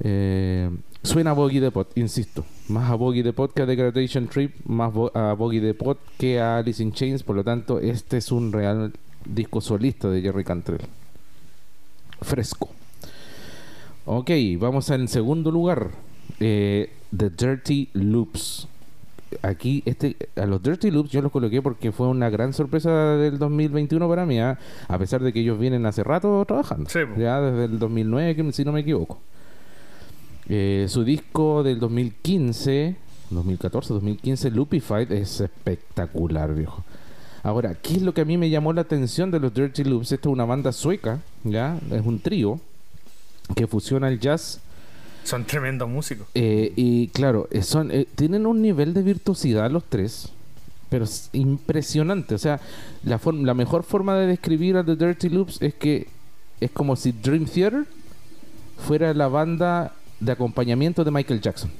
Eh, suena a Boggy the Pot, insisto. Más a Boggy the Pot que a Degradation Trip, más bo- a Boggy the Pot que a Alice in Chains. Por lo tanto, este es un real disco solista de Jerry Cantrell. Fresco. Ok, vamos al segundo lugar. Eh, The Dirty Loops. Aquí, este, a los Dirty Loops yo los coloqué porque fue una gran sorpresa del 2021 para mí, ¿ah? a pesar de que ellos vienen hace rato trabajando. Sí, ya desde el 2009, que- si no me equivoco. Eh, su disco del 2015, 2014, 2015, Loopified, es espectacular, viejo. Ahora, ¿qué es lo que a mí me llamó la atención de los Dirty Loops? Esto es una banda sueca, ¿ya? Es un trío que fusiona el jazz Son tremendos músicos. eh, y claro, eh, son, eh, tienen un nivel de virtuosidad los tres, pero es impresionante. O sea, la, la mejor forma de describir a The Dirty Loops es que es como si Dream Theater fuera la banda de acompañamiento de Michael Jackson.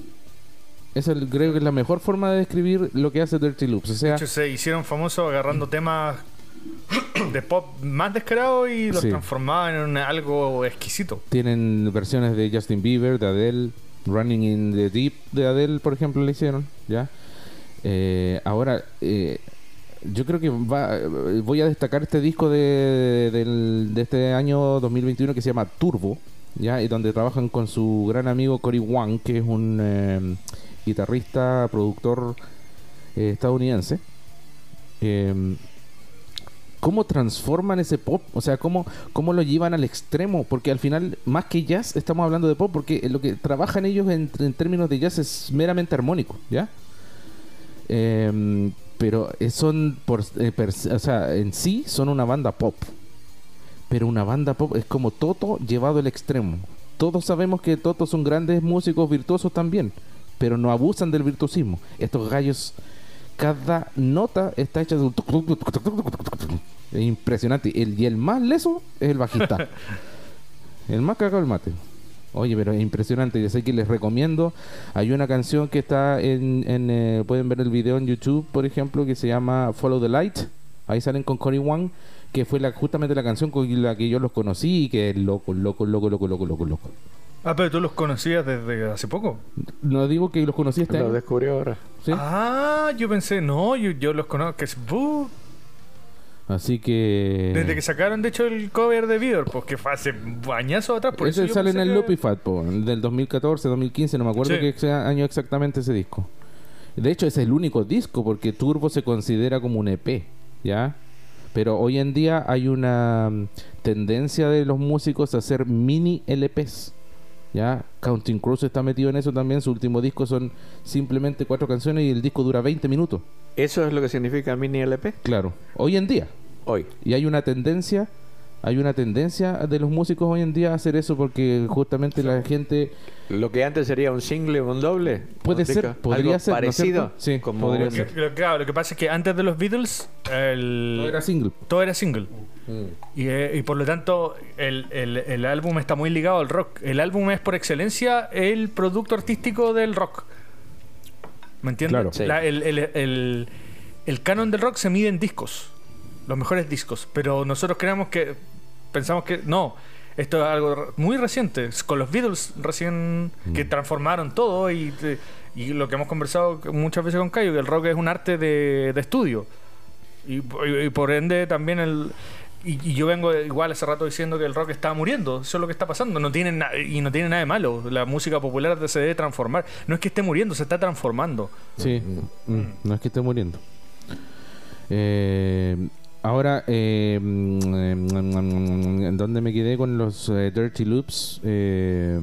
Esa es- creo que es la mejor forma de describir lo que hace Dirty Loops. O sea, De hecho, se hicieron famosos agarrando temas de pop más descarados y los Sí. transformaban en una- algo exquisito. tienen versiones de Justin Bieber, de Adele, Running in the Deep de Adele, por ejemplo, le hicieron, ¿ya? Eh, ahora, eh, yo creo que va, eh, voy a destacar este disco de, del- de este año 2021 que se llama Turbo, ¿ya? Y donde trabajan con su gran amigo Cory Wang, que es un eh, guitarrista, productor estadounidense. Eh, cómo transforman ese pop, o sea, cómo, cómo lo llevan al extremo, porque al final, más que jazz, estamos hablando de pop, porque lo que trabajan ellos en, términos de jazz es meramente armónico, ¿ya? Em, pero eh, son, por, eh, o sea, en sí son una banda pop, pero una banda pop es como Toto llevado al extremo. Todos sabemos que Toto son grandes músicos virtuosos también, pero no abusan del virtuosismo. Estos gallos, cada nota está hecha de un... Es impresionante. El, y el más leso es el bajista. el más cagado el mate. Oye, pero es impresionante. Yo sé que les recomiendo. Hay una canción que está en... en, eh, pueden ver el video en YouTube, por ejemplo, que se llama Follow the Light. Ahí salen con Cory Wang, que fue la, justamente la canción con la que yo los conocí y que es loco, loco, loco, loco, loco, loco, loco. Ah, pero tú los conocías desde hace poco. No digo que los conocí este Lo año. descubrió ahora. ¿sí? Ah, yo pensé, no, yo, yo los conozco. Que es, buh, Así que... desde que sacaron, de hecho, el cover de Vidor, pues que fue hace bañazos atrás. Por eso Ese yo sale en el que- Loopy Fat, po, del 2014, 2015, no me acuerdo Sí. qué año exactamente ese disco. De hecho, es el único disco porque Turbo se considera como un EP, ¿ya? Pero hoy en día hay una mm, tendencia de los músicos a hacer mini LPs. Ya, Counting Crows está metido en eso también. Su último disco son simplemente cuatro canciones y el disco dura 20 minutos. ¿Eso es lo que significa mini LP? Claro, hoy en día. Hoy. Y hay una tendencia, hay una tendencia de los músicos hoy en día a hacer eso porque justamente la gente Lo que antes sería un single o un doble. Puede ¿no? ser, Algo podría ser, ¿no es Parecido. cierto? Sí, como podría ser. Lo, claro, lo que pasa es que antes de los Beatles, el, no era single. todo era single. Y, eh, y por lo tanto, el, el- el álbum está muy ligado al rock. El álbum es por excelencia el producto artístico del rock. ¿Me entiendes? Claro. Sí. La- el, el- el- el canon del rock se mide en discos, los mejores discos. Pero nosotros creemos que, pensamos que no. Esto es algo muy reciente, con los Beatles recién que transformaron todo y, te- y lo que hemos conversado muchas veces con Cayo, que el rock es un arte de, de estudio. Y, y- y por ende también el... Y, yo vengo igual hace rato diciendo que el rock está muriendo, eso es lo que está pasando, no tiene y no tiene nada de malo. La música popular se debe transformar. No es que esté muriendo, se está transformando. Sí, mm, no es que esté muriendo. Eh, ahora, eh, mm, mm, ¿en dónde me quedé con los eh, Dirty Loops? Eh,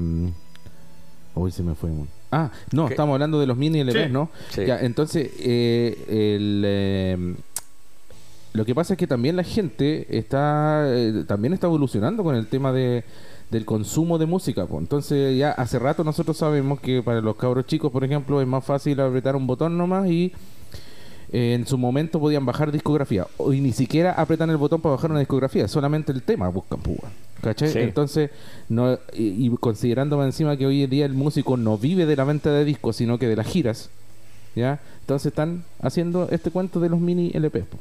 Uy, se me fue. Ah, no, ¿Qué? estamos hablando de los mini LPs, Sí. ¿no? Sí. Ya, entonces, eh, el, eh, lo que pasa es que también la gente está eh, también está evolucionando con el tema de del consumo de música. Entonces, ya hace rato nosotros sabemos que para los cabros chicos, por ejemplo, es más fácil apretar un botón nomás y eh, en su momento podían bajar discografía. Hoy ni siquiera apretan el botón para bajar una discografía, solamente el tema buscan, pues, weón. ¿Cachai? Sí. Entonces, no, y, y considerando encima que hoy en día el músico no vive de la venta de discos, sino que de las giras, ¿ya? Entonces están haciendo este cuento de los mini LPs. po.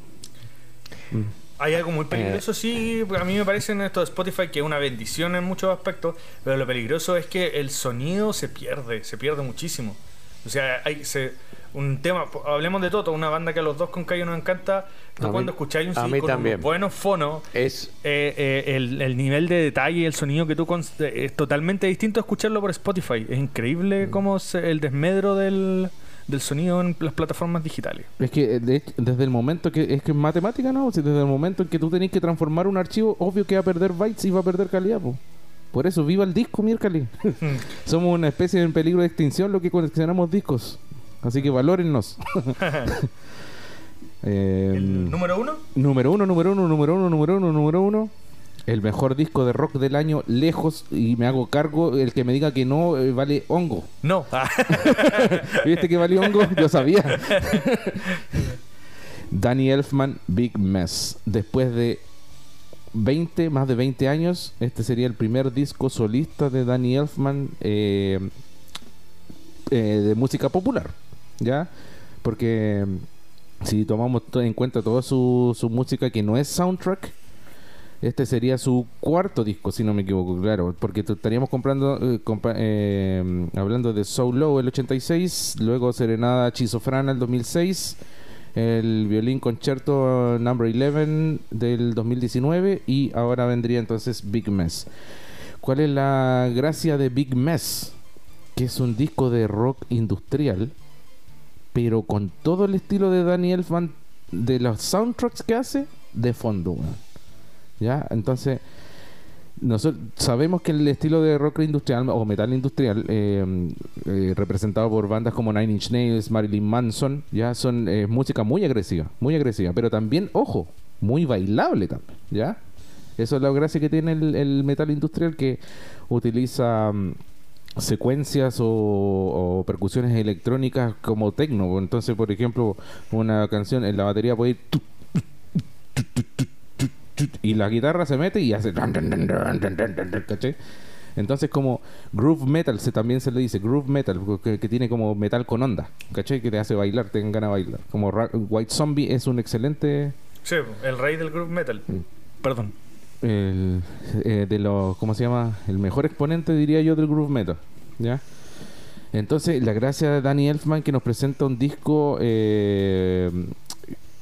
Hay algo muy peligroso, sí, a mí me parece en esto de Spotify que es una bendición en muchos aspectos, pero lo peligroso es que el sonido se pierde, se pierde muchísimo. O sea, hay se, un tema, hablemos de Toto, una banda que a los dos con Cayo nos encanta, mí- cuando escucháis un CD con buenos fonos, Es eh, eh, el, el nivel de detalle y el sonido que tú es totalmente distinto a escucharlo por Spotify. Es Mm. increíble cómo se- el desmedro del, del sonido en las plataformas digitales. Es que eh, de hecho, desde el momento que es que es matemática, ¿no? Si desde el momento en que tú tenés que transformar un archivo, obvio que va a perder bytes y va a perder calidad, po. Por eso, viva el disco, miércoles. Somos una especie en peligro de extinción lo que coleccionamos discos. Así que valórennos. Eh, El número uno, Número uno, número uno, número uno, número uno, número uno. El mejor disco de rock del año, lejos, y me hago cargo, el que me diga que no, eh, vale hongo. no. ¿Viste que valió hongo? Yo sabía. Danny Elfman, Big Mess. Después de 20, más de 20 años, este sería el primer disco solista de Danny Elfman eh, eh, de música popular. ¿Ya? Porque mm, si tomamos to- en cuenta toda su, su música que no es soundtrack, este sería su cuarto disco, si no me equivoco, claro, porque estaríamos comprando, eh, eh, hablando de Soul Low el 86, luego Serenada Chisofrana el 2006, el violín concierto number 11 del 2019 y ahora vendría entonces Big Mess. ¿Cuál es la gracia de Big Mess? Que es un disco de rock industrial, pero con todo el estilo de Danny Elfman de los soundtracks que hace de fondo. ¿Ya? Entonces, nosotros sabemos que el estilo de rock industrial o metal industrial, eh, eh, representado por bandas como Nine Inch Nails, Marilyn Manson, ya son eh, música muy agresiva, muy agresiva, pero también, ojo, muy bailable también, ¿ya? Eso es la gracia que tiene el, el metal industrial que utiliza mm, secuencias o, o percusiones electrónicas como tecno. Entonces, por ejemplo, una canción en la batería puede ir y la guitarra se mete y hace ¿cachai? Entonces como groove metal se también se le dice groove metal que, que tiene como metal con onda, ¿cachai? Que te hace bailar, te ganas de bailar. Como Ra- White Zombie es un excelente Sí, el rey del group metal. Perdón. El, eh, de los ¿cómo se llama? El mejor exponente diría yo del groove metal, ¿ya? Entonces, la gracia de Danny Elfman que nos presenta un disco eh,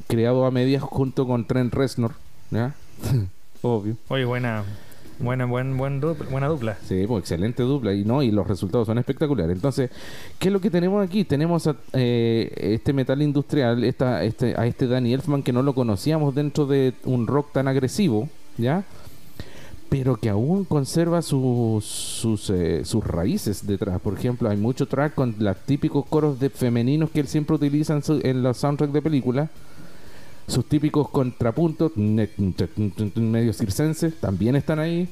creado a medias junto con Trent Reznor, ¿ya? Obvio. Oye, buena, buena, buen, buen dupla, buena dupla. Sí, pues excelente dupla y no y los resultados son espectaculares. Entonces, ¿qué es lo que tenemos aquí? Tenemos a, eh, este metal industrial, esta, este, a este Danny Elfman que no lo conocíamos dentro de un rock tan agresivo, ¿ya? pero que aún conserva sus, eh, sus raíces detrás. Por ejemplo, hay mucho track con los típicos coros de femeninos que él siempre utiliza en, los soundtracks de películas. Sus típicos contrapuntos, medio circenses, también están ahí.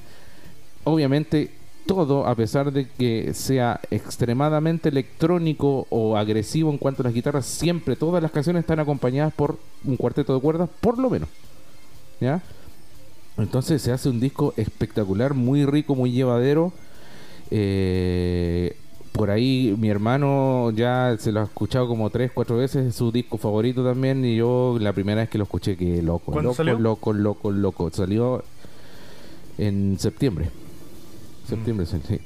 Obviamente, todo, a pesar de que sea extremadamente electrónico o agresivo en cuanto a las guitarras, siempre todas las canciones están acompañadas por un cuarteto de cuerdas, por lo menos. ¿Ya? Entonces se hace un disco espectacular, muy rico, muy llevadero. Eh, por ahí mi hermano ya se lo ha escuchado como tres, cuatro veces, es su disco favorito también. Y yo la primera vez que lo escuché, que loco, ¿Cuándo loco, salió? loco, loco, loco. Salió en septiembre. Septiembre, sí. sí.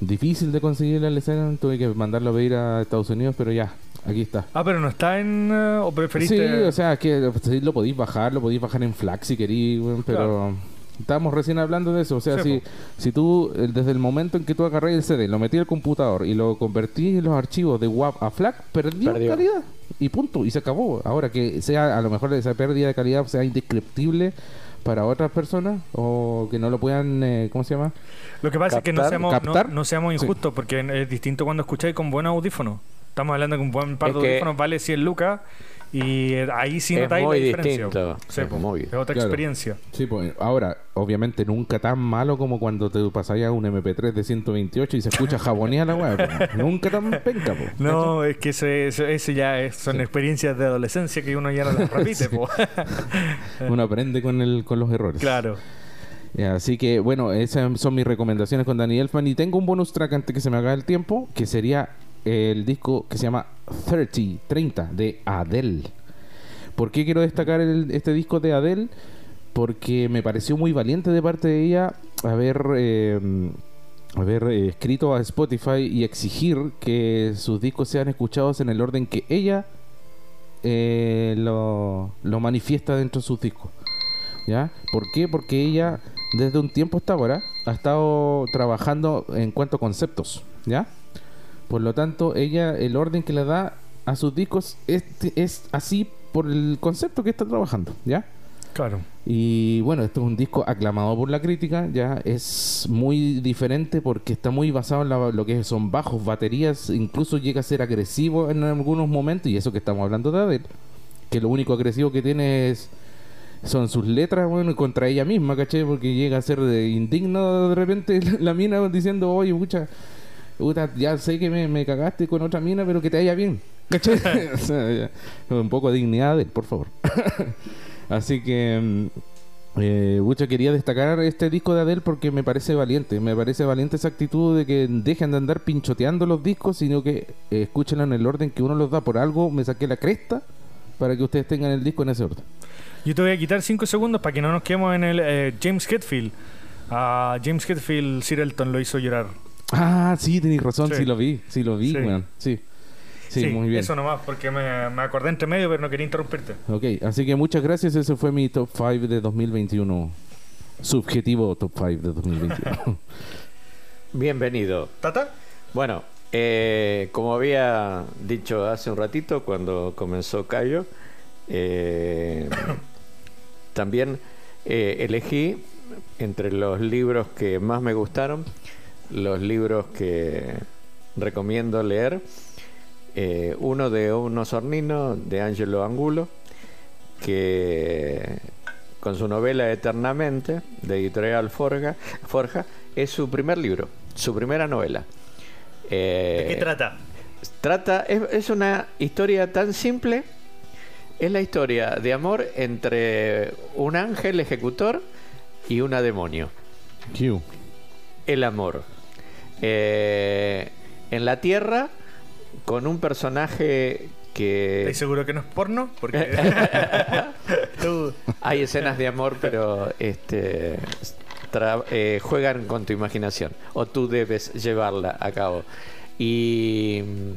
Difícil de conseguir la escena, tuve que mandarlo a pedir a Estados Unidos, pero ya, aquí está. Ah, pero no está en. eh, ¿O preferiste.? Sí, o sea, que sí, lo podéis bajar, lo podéis bajar en FLAC si queréis, pero Claro. estábamos recién hablando de eso. O sea, Sí, si, si tú, eh, desde el momento en que tú agarré el CD, lo metí al computador y lo convertí en los archivos de WAV a FLAC, perdió, Perdió. calidad. Y punto, y se acabó. Ahora que sea, a lo mejor esa pérdida de calidad sea indescriptible para otras personas o que no lo puedan, eh, ¿cómo se llama? Lo que pasa es que no seamos, no, no seamos Sí. injustos, porque es distinto cuando escucháis con buenos audífonos. Estamos hablando de que un buen par Es de que- audífonos vale 100 lucas y ahí sí notáis muy la diferencia. distinto. Sí, Es muy- es otra Claro. experiencia. Sí, pues ahora, obviamente nunca tan malo como cuando te pasáis a un MP3 de 128 y se escucha jabonear la weá. pues. nunca tan penca, pues. No, es que ese, ese, ese ya es- son Sí. experiencias de adolescencia que uno ya no las repite. po. Uno aprende con, el, con los errores. claro. Así que, bueno, esas son mis recomendaciones con Danny Elfman. Y tengo un bonus track antes que se me acabe el tiempo, que sería el disco que se llama 30, 30 de Adele. ¿Por qué quiero destacar este disco de Adele? Porque me pareció muy valiente de parte de ella haber, eh, haber eh, escrito a Spotify y exigir que sus discos sean escuchados en el orden que ella eh, lo, lo manifiesta dentro de sus discos. ¿Ya? ¿Por qué? Porque ella desde un tiempo hasta ahora ha estado trabajando en cuanto a conceptos, ¿ya? Por lo tanto, ella, el orden que le da a sus discos es, es así por el concepto que está trabajando, ¿ya? Claro. Y bueno, esto es un disco aclamado por la crítica, ya es muy diferente porque está muy basado en la- lo que son bajos, baterías, incluso llega a ser agresivo en algunos momentos, y eso que estamos hablando de Adele, que lo único agresivo que tiene es son sus letras, bueno, contra ella misma, ¿caché? Porque llega a ser de indigno de repente la, la mina diciendo, oye, mucha, puta, ya sé que me, me cagaste con otra mina, pero que te vaya bien, un poco de dignidad de él, por favor. Así que, mm, eh, quería destacar este disco de Adele porque me parece valiente, me parece valiente esa actitud de que dejen de andar pinchoteando los discos, sino que eh, escúchenlo en el orden que uno los da. Por algo me saqué la cresta para que ustedes tengan el disco en ese orden. Yo te voy a quitar 5 segundos para que no nos quedemos en el eh, James Hetfield. A James Hetfield, Sir Elton lo hizo llorar. Ah, sí, tenéis razón, Sí. sí. lo vi, sí lo vi, Sí. weón, sí. sí. muy bien. Eso nomás, porque me, me acordé entre medio, pero no quería interrumpirte. Ok, así que muchas gracias, ese fue mi top 5 de 2021. Subjetivo top 5 de 2021. Bienvenido. ¿Tata? Bueno, eh, como había dicho hace un ratito cuando comenzó Cayo, eh, también eh, elegí entre los libros que más me gustaron, los libros que recomiendo leer, eh, uno de un osornino de Angelo Angulo, que con su novela Eternamente, de editorial Forja, Forja es su primer libro, su primera novela. Eh, ¿De qué trata? Trata, es, es una historia tan simple, es la historia de amor entre un ángel ejecutor y una demonio. Q. El amor. Eh, en la Tierra, con un personaje que... ¿Estás seguro que no es porno? Porque. Hay escenas de amor, pero este tra- eh, juegan con tu imaginación o tú debes llevarla a cabo. Y mm,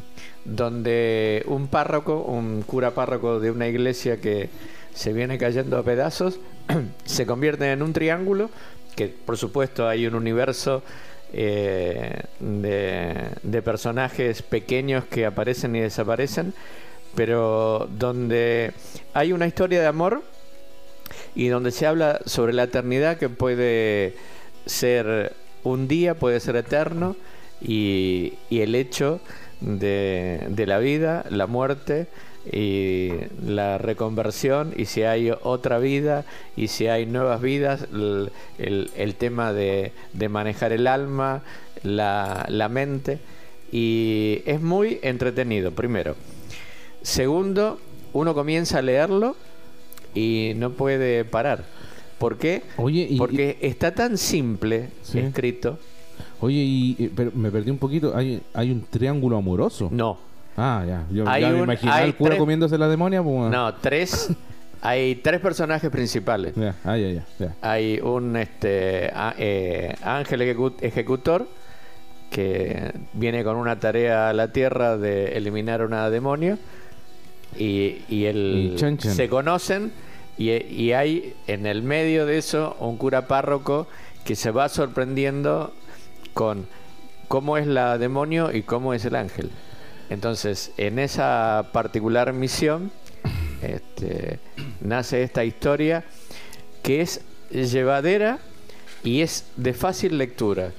donde un párroco, un cura párroco de una iglesia que se viene cayendo a pedazos, se convierte en un triángulo, que por supuesto hay un universo eh, de, de personajes pequeños que aparecen y desaparecen, pero donde hay una historia de amor y donde se habla sobre la eternidad que puede ser un día, puede ser eterno, y, y el hecho de, de la vida, la muerte y la reconversión y si hay otra vida y si hay nuevas vidas, el, el- el tema de, de manejar el alma, la, la mente y es muy entretenido, primero. Segundo, uno comienza a leerlo y no puede parar. ¿Por qué? Oye, y, Porque está tan simple Sí. escrito. oye, y, y- pero me perdí un poquito. Hay, hay un triángulo amoroso. No, Ah, ya. Yo Hay ya me imaginé al cura tres- comiéndose la demonia. Pues, no, tres. hay tres personajes principales. Ya, ah, ya, ya, ya. Hay un este, a- eh, ángel ejecu- ejecutor que viene con una tarea a la tierra de eliminar una demonio y, y Chan. se conocen y, y hay en el medio de eso un cura párroco que se va sorprendiendo con cómo es la demonio y cómo es el ángel. Entonces, en esa particular misión este, nace esta historia que es llevadera y es de fácil lectura.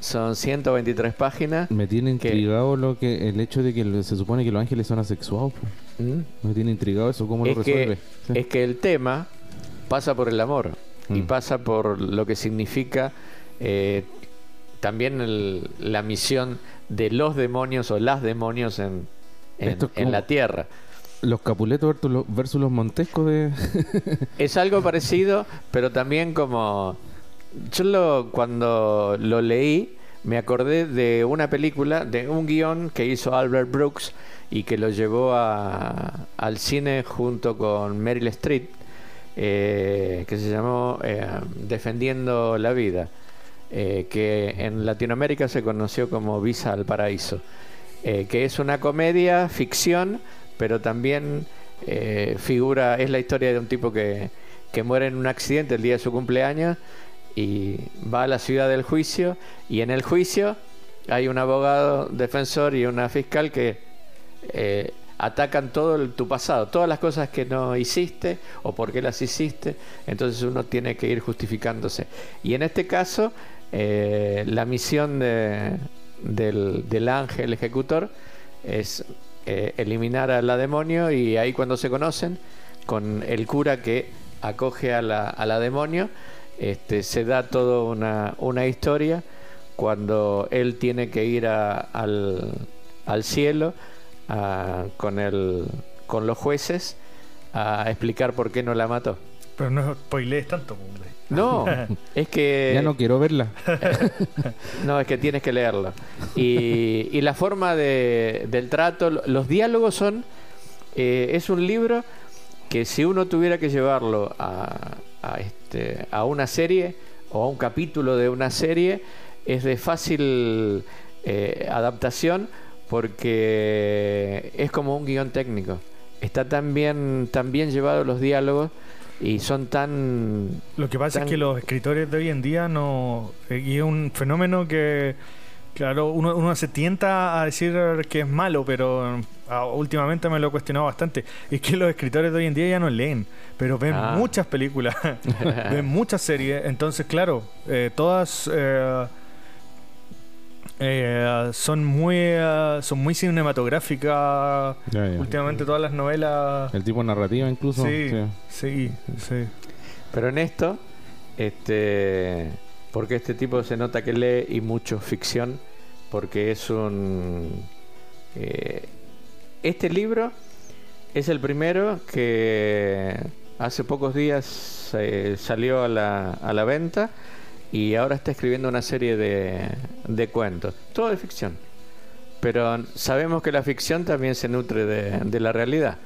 Son 123 páginas. Me tiene intrigado lo que el hecho de que se supone que los ángeles son asexuados. ¿Mm? Me tiene intrigado eso, cómo Es lo que, resuelve. Sí. es que el tema pasa por el amor y Mm. pasa por lo que significa eh, también el- la misión de los demonios o las demonios en, en- Esto es en como- la tierra. Los Capuletos versus los, versus los Montescos de... Es algo parecido, pero también como... Yo lo, cuando lo leí me acordé de una película, de un guion que hizo Albert Brooks y que lo llevó a- al cine junto con Meryl Streep, eh, que se llamó eh, Defendiendo la Vida, eh, que en Latinoamérica se conoció como Visa al Paraíso, eh, que es una comedia, ficción, pero también eh, figura, es la historia de un tipo que, que muere en un accidente el día de su cumpleaños y va a la ciudad del juicio y en el juicio hay un abogado defensor y una fiscal que atacan todo el- tu pasado, todas las cosas que no hiciste o por qué las hiciste, entonces uno tiene que ir justificándose. Y en este caso, eh, la misión de- del, ángel ejecutor es eh, eliminar a la demonio y ahí cuando se conocen, con el cura que acoge a la, a la demonio, este, se da toda una, historia cuando él tiene que ir al, al cielo con, el, con los jueces a explicar por qué no la mató. Pero no spoilees tanto, pues. No, es que ya no quiero verla. no, es que tienes que leerlo. Y, y la forma de- del trato, lo- los diálogos son. eh, es un libro que si uno tuviera que llevarlo a, a, este, a una serie o a un capítulo de una serie, es de fácil eh, adaptación porque es como un guion técnico. Está tan bien, tan bien llevado los diálogos y son tan Lo que pasa Tan- es que los escritores de hoy en día no. eh, Y es un fenómeno que, claro, uno, uno se tienta a decir que es malo, pero ah, últimamente me lo he cuestionado bastante. Es que los escritores de hoy en día ya no leen, pero ven Ah. muchas películas, ven muchas series. Entonces, claro, eh, todas. eh, eh, son muy eh, son muy cinematográficas últimamente todas las novelas El tipo narrativa incluso. sí, sí. sí sí Pero en esto, este, porque este tipo se nota que lee y mucho ficción, porque es un... eh, este libro es el primero que hace pocos días eh, salió a la, a la venta y ahora está escribiendo una serie de, de cuentos, todo de ficción. Pero sabemos que la ficción también se nutre de, de la realidad,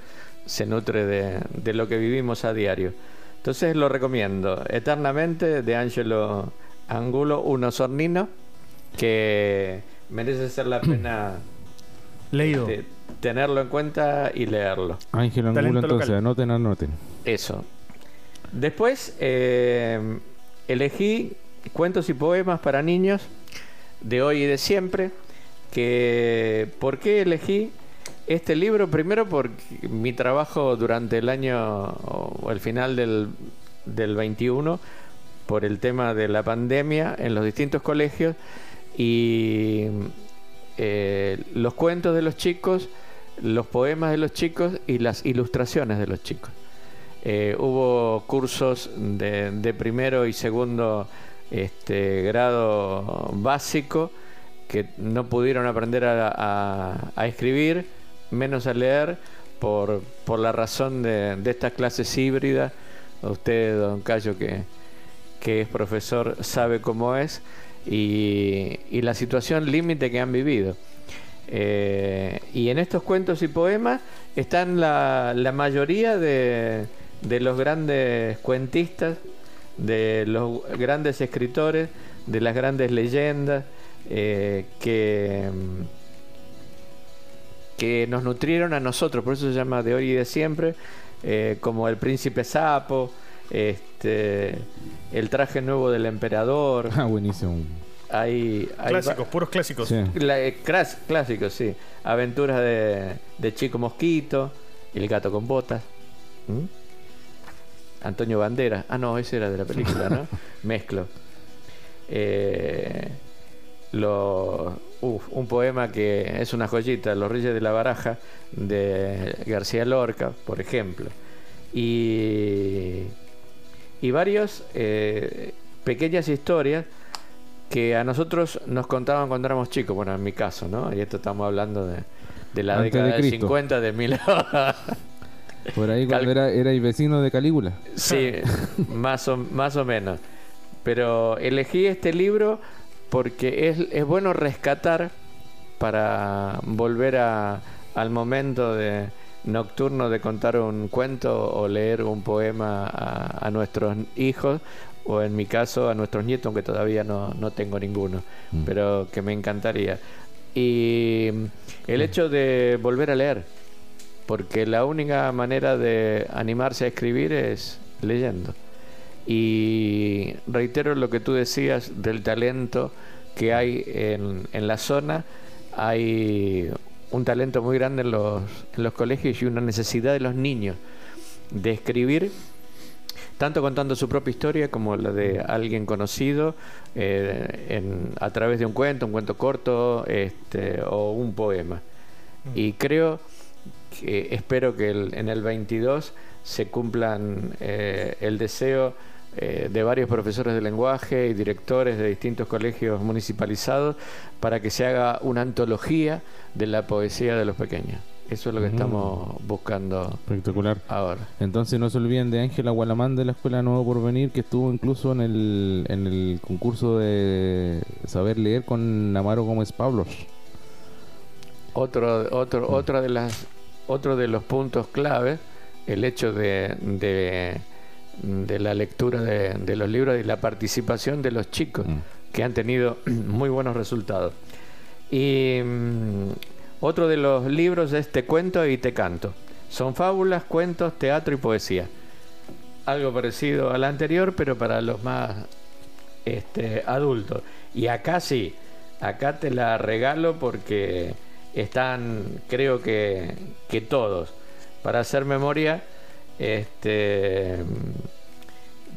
se nutre de, de lo que vivimos a diario. Entonces lo recomiendo eternamente de Angelo Angulo, un osornino que merece ser la pena leído este, tenerlo en cuenta y leerlo. Ángel Angulo, Talento entonces, local. anoten, anoten. Eso. Después eh, elegí cuentos y poemas para niños de hoy y de siempre. Que, ¿Por qué elegí este libro? Primero porque mi trabajo durante el año o el final del del 21 por el tema de la pandemia en los distintos colegios y eh, los cuentos de los chicos, los poemas de los chicos y las ilustraciones de los chicos. Eh, hubo cursos de, primero y segundo este, grado básico que no pudieron aprender a, escribir, menos a leer, por, por la razón de, de estas clases híbridas. Usted, don Cayo, que, que es profesor, sabe cómo es y, la situación límite que han vivido. Eh, y en estos cuentos y poemas están la, mayoría de, los grandes cuentistas, de los grandes escritores, de las grandes leyendas eh, que, que nos nutrieron a nosotros, por eso se llama de hoy y de siempre, eh, como el príncipe Sapo, este, el traje nuevo del emperador. Ah, buenísimo. Hay, clásicos, puros clásicos. Eh, clásicos, sí. Aventuras de, de, Chico Mosquito, El gato con botas. Antonio Bandera. Ah, no, ese era de la película, ¿no? Mezclo. Eh, un poema que es una joyita, Los Reyes de la Baraja, de García Lorca, por ejemplo. Y y varias eh, pequeñas historias que a nosotros nos contaban cuando éramos chicos, bueno, en mi caso, ¿no? Y esto estamos hablando de, la década de 50 de mil. Por ahí cuando era, era vecino de Calígula. Sí, más o, más o menos. Pero elegí este libro porque es, es bueno rescatar para volver a, al momento de, nocturno de contar un cuento o leer un poema a, nuestros hijos o en mi caso a nuestros nietos, aunque todavía no, no tengo ninguno, mm. pero que me encantaría. Y el hecho de volver a leer, porque la única manera de animarse a escribir es leyendo. Y reitero lo que tú decías del talento que hay en, en la zona. Hay un talento muy grande en los, en los colegios y una necesidad de los niños de escribir tanto contando su propia historia como la de alguien conocido eh, a través de un cuento, un cuento corto este, o un poema. Y creo que espero que en el 22 se cumplan eh, el deseo eh, de varios profesores de lenguaje y directores de distintos colegios municipalizados para que se haga una antología de la poesía de los pequeños. Eso es lo que mm. estamos buscando Espectacular. ahora. Entonces no se olviden de Ángela Gualamán de la Escuela Nuevo Porvenir, que estuvo incluso en el, en el concurso de saber leer con Amaro Gómez Pablos. Otro, otro, mm. otra de las, otro de los puntos clave, el hecho de de la lectura de, los libros y la participación de los chicos mm. que han tenido muy buenos resultados. Y mm, otro de los libros es Te cuento y te canto. Son fábulas, cuentos, teatro y poesía. Algo parecido al anterior, pero para los más este, adultos. Y acá sí, acá te la regalo porque están, creo que, que todos, para hacer memoria este,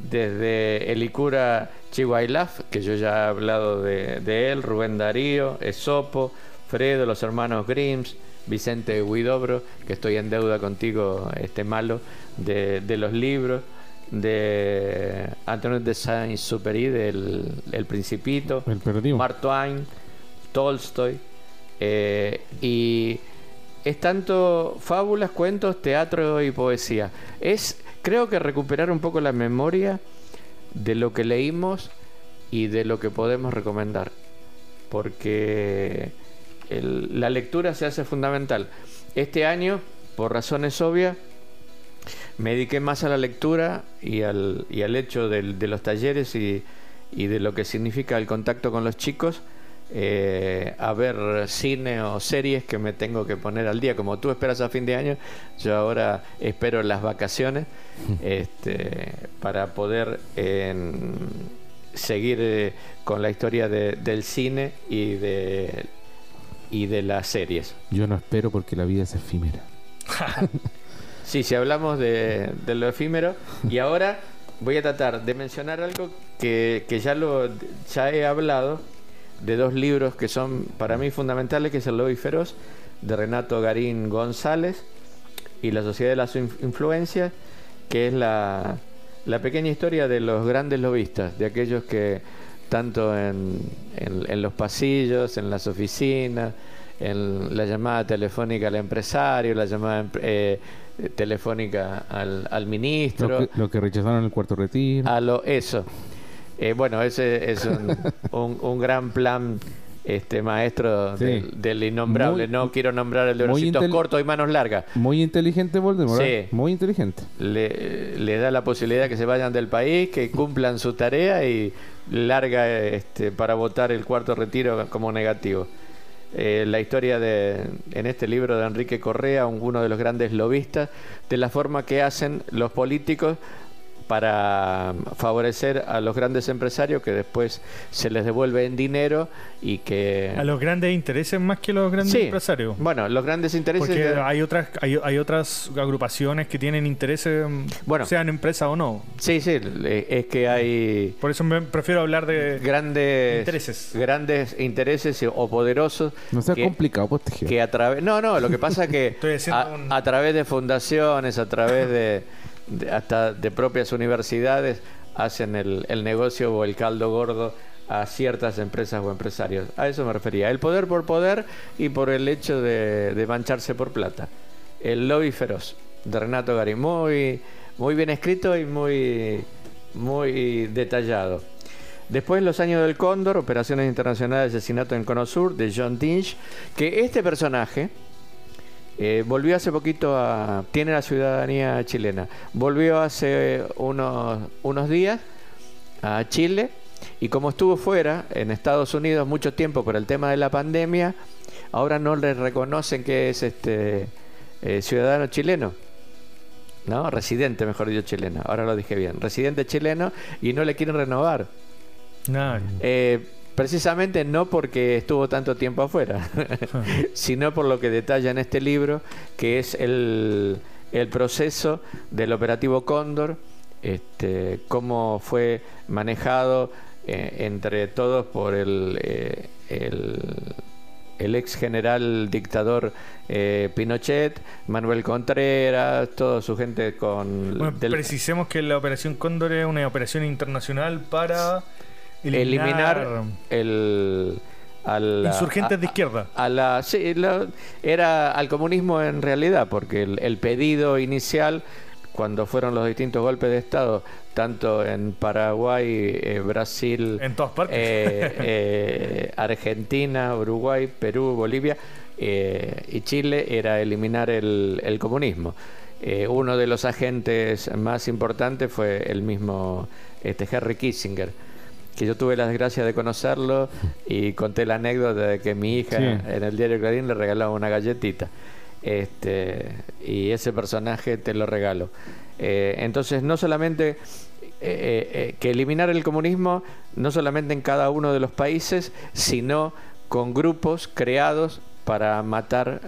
desde Elicura Chihuailaf, que yo ya he hablado de, él, Rubén Darío, Esopo, Fredo, los hermanos Grims, Vicente Huidobro, que estoy en deuda contigo, este malo, de, los libros, de Antonio de Saint-Supéry, del El Principito, Mark Twain, Tolstoy, eh, y es tanto fábulas, cuentos, teatro y poesía. Es, creo que recuperar un poco la memoria de lo que leímos y de lo que podemos recomendar. Porque la lectura se hace fundamental. Este año, por razones obvias, me dediqué más a la lectura y al, y al hecho de, los talleres y, y de lo que significa el contacto con los chicos eh, a ver cine o series que me tengo que poner al día. Como tú esperas a fin de año, yo ahora espero las vacaciones este, para poder seguir eh, con la historia del cine y de, y de las series. Yo no espero porque la vida es efímera. sí, si hablamos de, de lo efímero y ahora voy a tratar de mencionar algo que, que ya lo ya he hablado de dos libros que son para mí fundamentales, que es El Lobo y Feroz, de Renato Garín González, y La Sociedad de las Inf- Influencias, que es la, la pequeña historia de los grandes lobistas, de aquellos que tanto en, en- en los pasillos, en las oficinas, en la llamada telefónica al empresario, la llamada eh, telefónica al, al ministro, Lo que, lo que rechazaron el cuarto retiro. a lo eso. Eh, bueno, ese es un, un- un gran plan este maestro Sí. del, del innombrable. Muy- no quiero nombrar el de intel- cortos y manos largas. Muy inteligente Voldemort. ¿eh? Sí. Muy inteligente. Le, le da la posibilidad de que se vayan del país, que cumplan su tarea y larga este, para votar el cuarto retiro como negativo. Eh, la historia de, en este libro de Enrique Correa, un- uno de los grandes lobistas, de la forma que hacen los políticos para favorecer a los grandes empresarios que después se les devuelve en dinero y que... A los grandes intereses más que los grandes Sí. empresarios. Bueno, los grandes intereses... Porque de- hay otras hay, hay otras agrupaciones que tienen intereses, mm, Bueno. sean empresas o no. Sí, sí, es que hay... Por eso me prefiero hablar de grandes Intereses. grandes intereses o poderosos No sea que, complicado, pues, que a través no no lo que pasa es que Estoy haciendo a, un- a través de fundaciones a través de, de- hasta de propias universidades hacen el, el negocio o el caldo gordo a ciertas empresas o empresarios. A eso me refería. El poder por poder y por el hecho de, de mancharse por plata. El lobby feroz de Renato Garín muy muy bien escrito y muy muy detallado. Después Los Años del Cóndor, Operaciones Internacionales de Asesinato en Cono Sur, de John Dinch, que este personaje eh, volvió hace poquito a... tiene la ciudadanía chilena. Volvió hace unos, unos días a Chile y como estuvo fuera, en Estados Unidos, mucho tiempo por el tema de la pandemia, ahora no le reconocen que es este eh, ciudadano chileno. ¿No? Residente, mejor dicho, chileno. Ahora lo dije bien. Residente chileno y no le quieren renovar. nada. Eh, precisamente no porque estuvo tanto tiempo afuera, sino por lo que detalla en este libro, que es el, el proceso del operativo Cóndor, este, cómo fue manejado eh, entre todos por el, eh, el, el ex general dictador eh, Pinochet, Manuel Contreras, toda su gente con... Bueno, del- precisemos que la Operación Cóndor es una operación internacional para eliminar, eliminar el a la- insurgentes de izquierda. a la sí, era al comunismo en realidad porque el, el pedido inicial cuando fueron los distintos golpes de estado tanto en Paraguay eh, Brasil En todas partes. eh, eh, Argentina Uruguay Perú Bolivia y Chile era eliminar el, el comunismo uno de los agentes más importantes fue el mismo este Henry Kissinger que yo tuve la desgracia de conocerlo y conté la anécdota de que mi hija Sí. en el diario Clarín le regalaba una galletita. Este, y ese personaje te lo regalo. Eh, entonces, no solamente eh, eh, eh, que eliminar el comunismo, no solamente en cada uno de los países, sino con grupos creados para matar.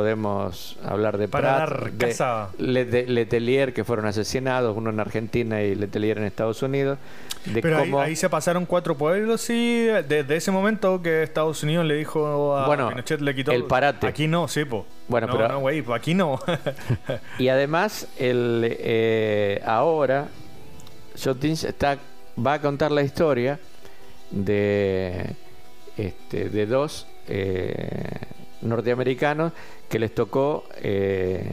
Podemos hablar de Para Prat, dar de caza. Lete- Letelier, que fueron asesinados, uno en Argentina y Letelier en Estados Unidos. De Pero ahí, cómo- ahí se pasaron cuatro pueblos y desde ese momento que Estados Unidos le dijo a Bueno, Pinochet le quitó el parate. Aquí no, sí, po. Bueno, no, pero- no, güey, aquí no. Y además, el, eh, ahora, Shotins está, va a contar la historia de, este, de dos eh, norteamericanos que les tocó eh,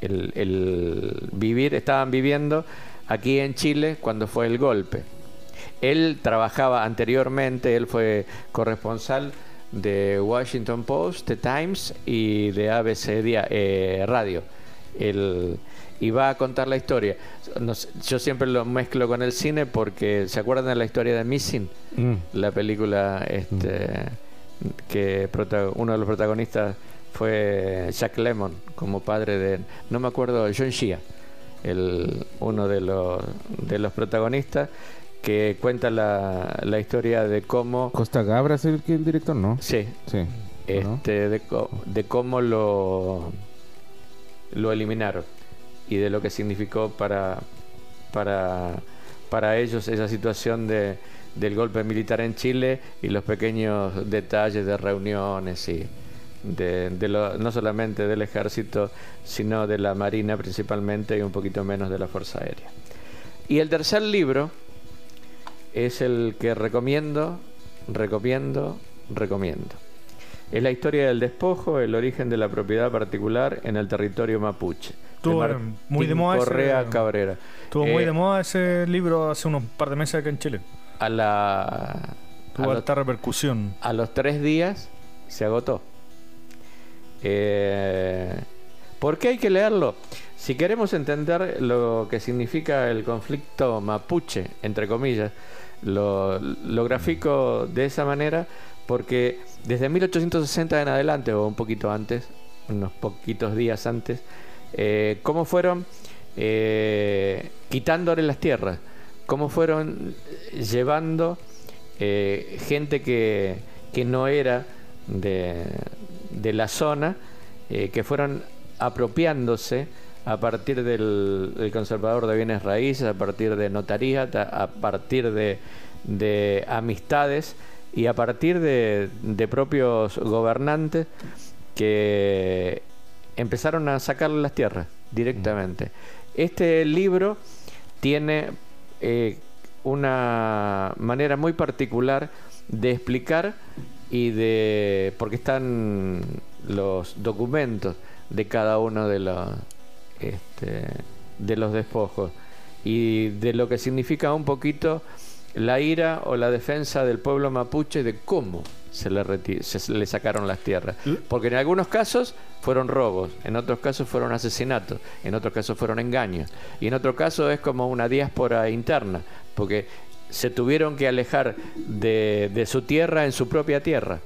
el, el vivir, estaban viviendo aquí en Chile cuando fue el golpe. Él trabajaba anteriormente, él fue corresponsal de Washington Post, The Times y de ABC eh, Radio. Él, y va a contar la historia. Yo siempre lo mezclo con el cine porque ¿se acuerdan de la historia de Missing? Mm. La película este, que prota- uno de los protagonistas fue Jack Lemmon como padre de no me acuerdo John Shea el, uno de los de los protagonistas que cuenta la, la historia de cómo Costa Gabra es el, el director, ¿no? sí Sí. este de, de cómo lo lo eliminaron y de lo que significó para para, para ellos esa situación de, del golpe militar en Chile y los pequeños detalles de reuniones y de, de lo- no solamente del ejército, sino de la marina principalmente y un poquito menos de la Fuerza Aérea. Y el tercer libro es el que recomiendo, recomiendo, recomiendo. Es la historia del despojo, el origen de la propiedad particular en el territorio mapuche. Estuvo, de muy de moda ese- Correa Cabrera. Estuvo muy Eh, de moda ese libro hace unos par de meses acá en Chile. A, la, Tuvo los, alta repercusión. a los tres días se agotó. Eh, ¿Por qué hay que leerlo? Si queremos entender lo que significa el conflicto mapuche, entre comillas, lo, grafico de esa manera porque desde 1860 en adelante, o un poquito antes, unos poquitos días antes, eh, cómo fueron eh, quitándole las tierras, cómo fueron llevando gente que, que no era de, de la zona, eh, que fueron apropiándose a partir del, conservador de bienes raíces, a partir de notaría, ta- a partir de, de amistades y a partir de, de propios gobernantes que empezaron a sacarle las tierras directamente. Este libro tiene eh, una manera muy particular de explicar y de porque están los documentos de cada uno de los este, de los despojos y de lo que significa un poquito la ira o la defensa del pueblo mapuche de cómo se le, se le sacaron las tierras. Porque en algunos casos fueron robos, en otros casos fueron asesinatos, en otros casos fueron engaños, y en otro caso es como una diáspora interna, porque se tuvieron que alejar de, de su tierra en su propia tierra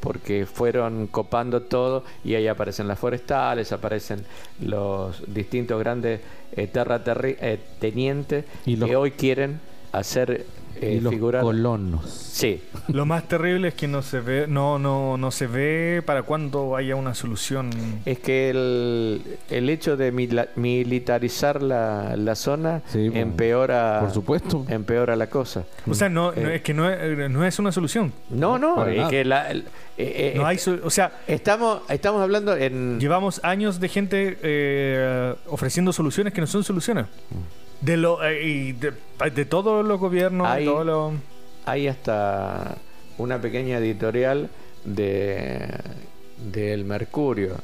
porque fueron copando todo y ahí aparecen las forestales, aparecen los distintos grandes eh, terratenientes Y los- que hoy quieren hacer eh, y los figurar. colonos. Sí, Lo más terrible es que no se ve, no, no, no se ve para cuando haya una solución. es que el, el hecho de mila- militarizar la, la zona Sí, empeora, Por supuesto. empeora la cosa. O sea, no, no Eh. es que no es, no es una solución. No, no, es que la, el- eh, eh, No hay, o sea, estamos, estamos hablando en... llevamos años de gente eh, ofreciendo soluciones que no son soluciones. De lo eh, y de, de todos los gobiernos, Hay- todos los- hay hasta una pequeña editorial de del Mercurio.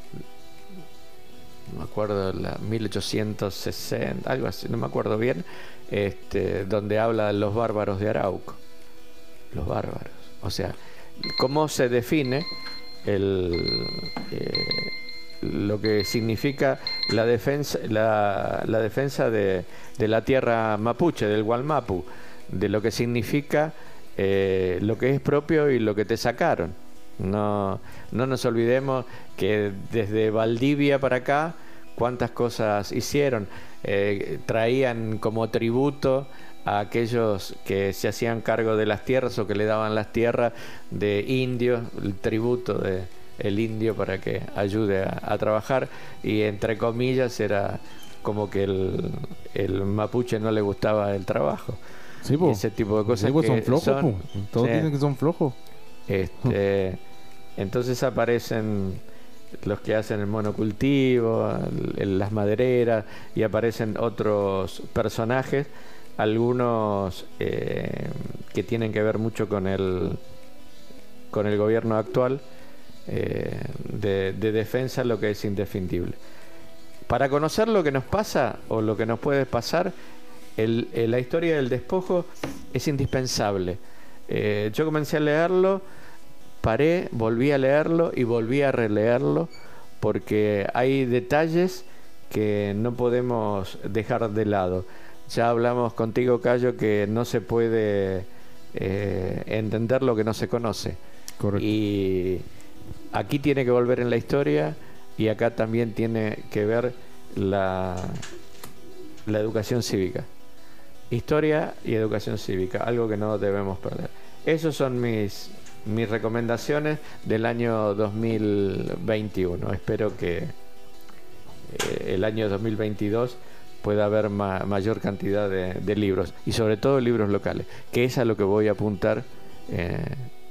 No me acuerdo la 1860 algo así no me acuerdo bien este donde habla de los bárbaros de Arauco. Los bárbaros. O sea cómo se define el eh, lo que significa la defensa la, la defensa de, la tierra mapuche del Gualmapu de lo que significa eh, lo que es propio y lo que te sacaron. No no nos olvidemos que desde Valdivia para acá cuántas cosas hicieron. Eh, traían como tributo a aquellos que se hacían cargo de las tierras o que le daban las tierras de indios, el tributo de el indio para que ayude a, a trabajar y entre comillas era como que el, el mapuche no le gustaba el trabajo. Sí, po. Ese tipo de cosas Sí, po, que son flojos, son-. Todos sí. dicen que son flojos. Este, entonces aparecen los que hacen el monocultivo, el- las madereras y aparecen otros personajes, algunos eh, que tienen que ver mucho con el con el gobierno actual eh, de, de defensa lo que es indefendible. Para conocer lo que nos pasa o lo que nos puede pasar, el- el- la historia del despojo es indispensable. Eh, yo comencé a leerlo, paré, volví a leerlo y volví a releerlo porque hay detalles que no podemos dejar de lado. Ya hablamos contigo, Cayo, que no se puede eh, entender lo que no se conoce. Correcto. Y aquí tiene que volver en la historia y acá también tiene que ver la, la educación cívica. Historia y educación cívica, algo que no debemos perder. Esas son mis, mis recomendaciones del año 2021. Espero que eh, el año 2022 pueda haber ma- mayor cantidad de, libros y sobre todo libros locales, que es a lo que voy a apuntar eh,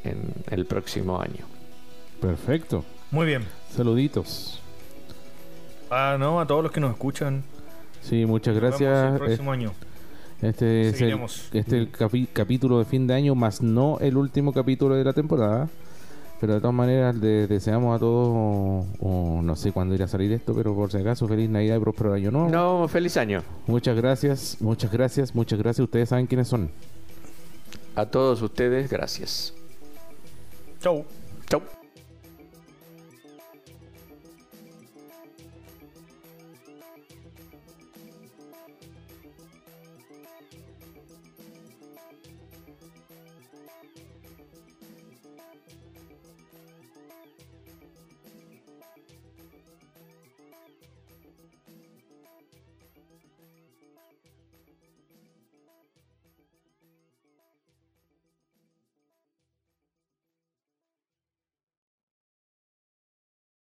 en el próximo año. Perfecto. Muy bien. Saluditos. Ah, no, a todos los que nos escuchan. Sí, muchas Nos vemos gracias. el próximo año. Este es el, Seguiremos. este es el capi- capítulo de fin de año, más no el último capítulo de la temporada. Pero de todas maneras, le deseamos a todos, o, o no sé cuándo irá a salir esto, pero por si acaso, feliz Navidad y próspero año nuevo. No, feliz año. Muchas gracias, muchas gracias, muchas gracias. Ustedes saben quiénes son. A todos ustedes, gracias. Chau. Chau.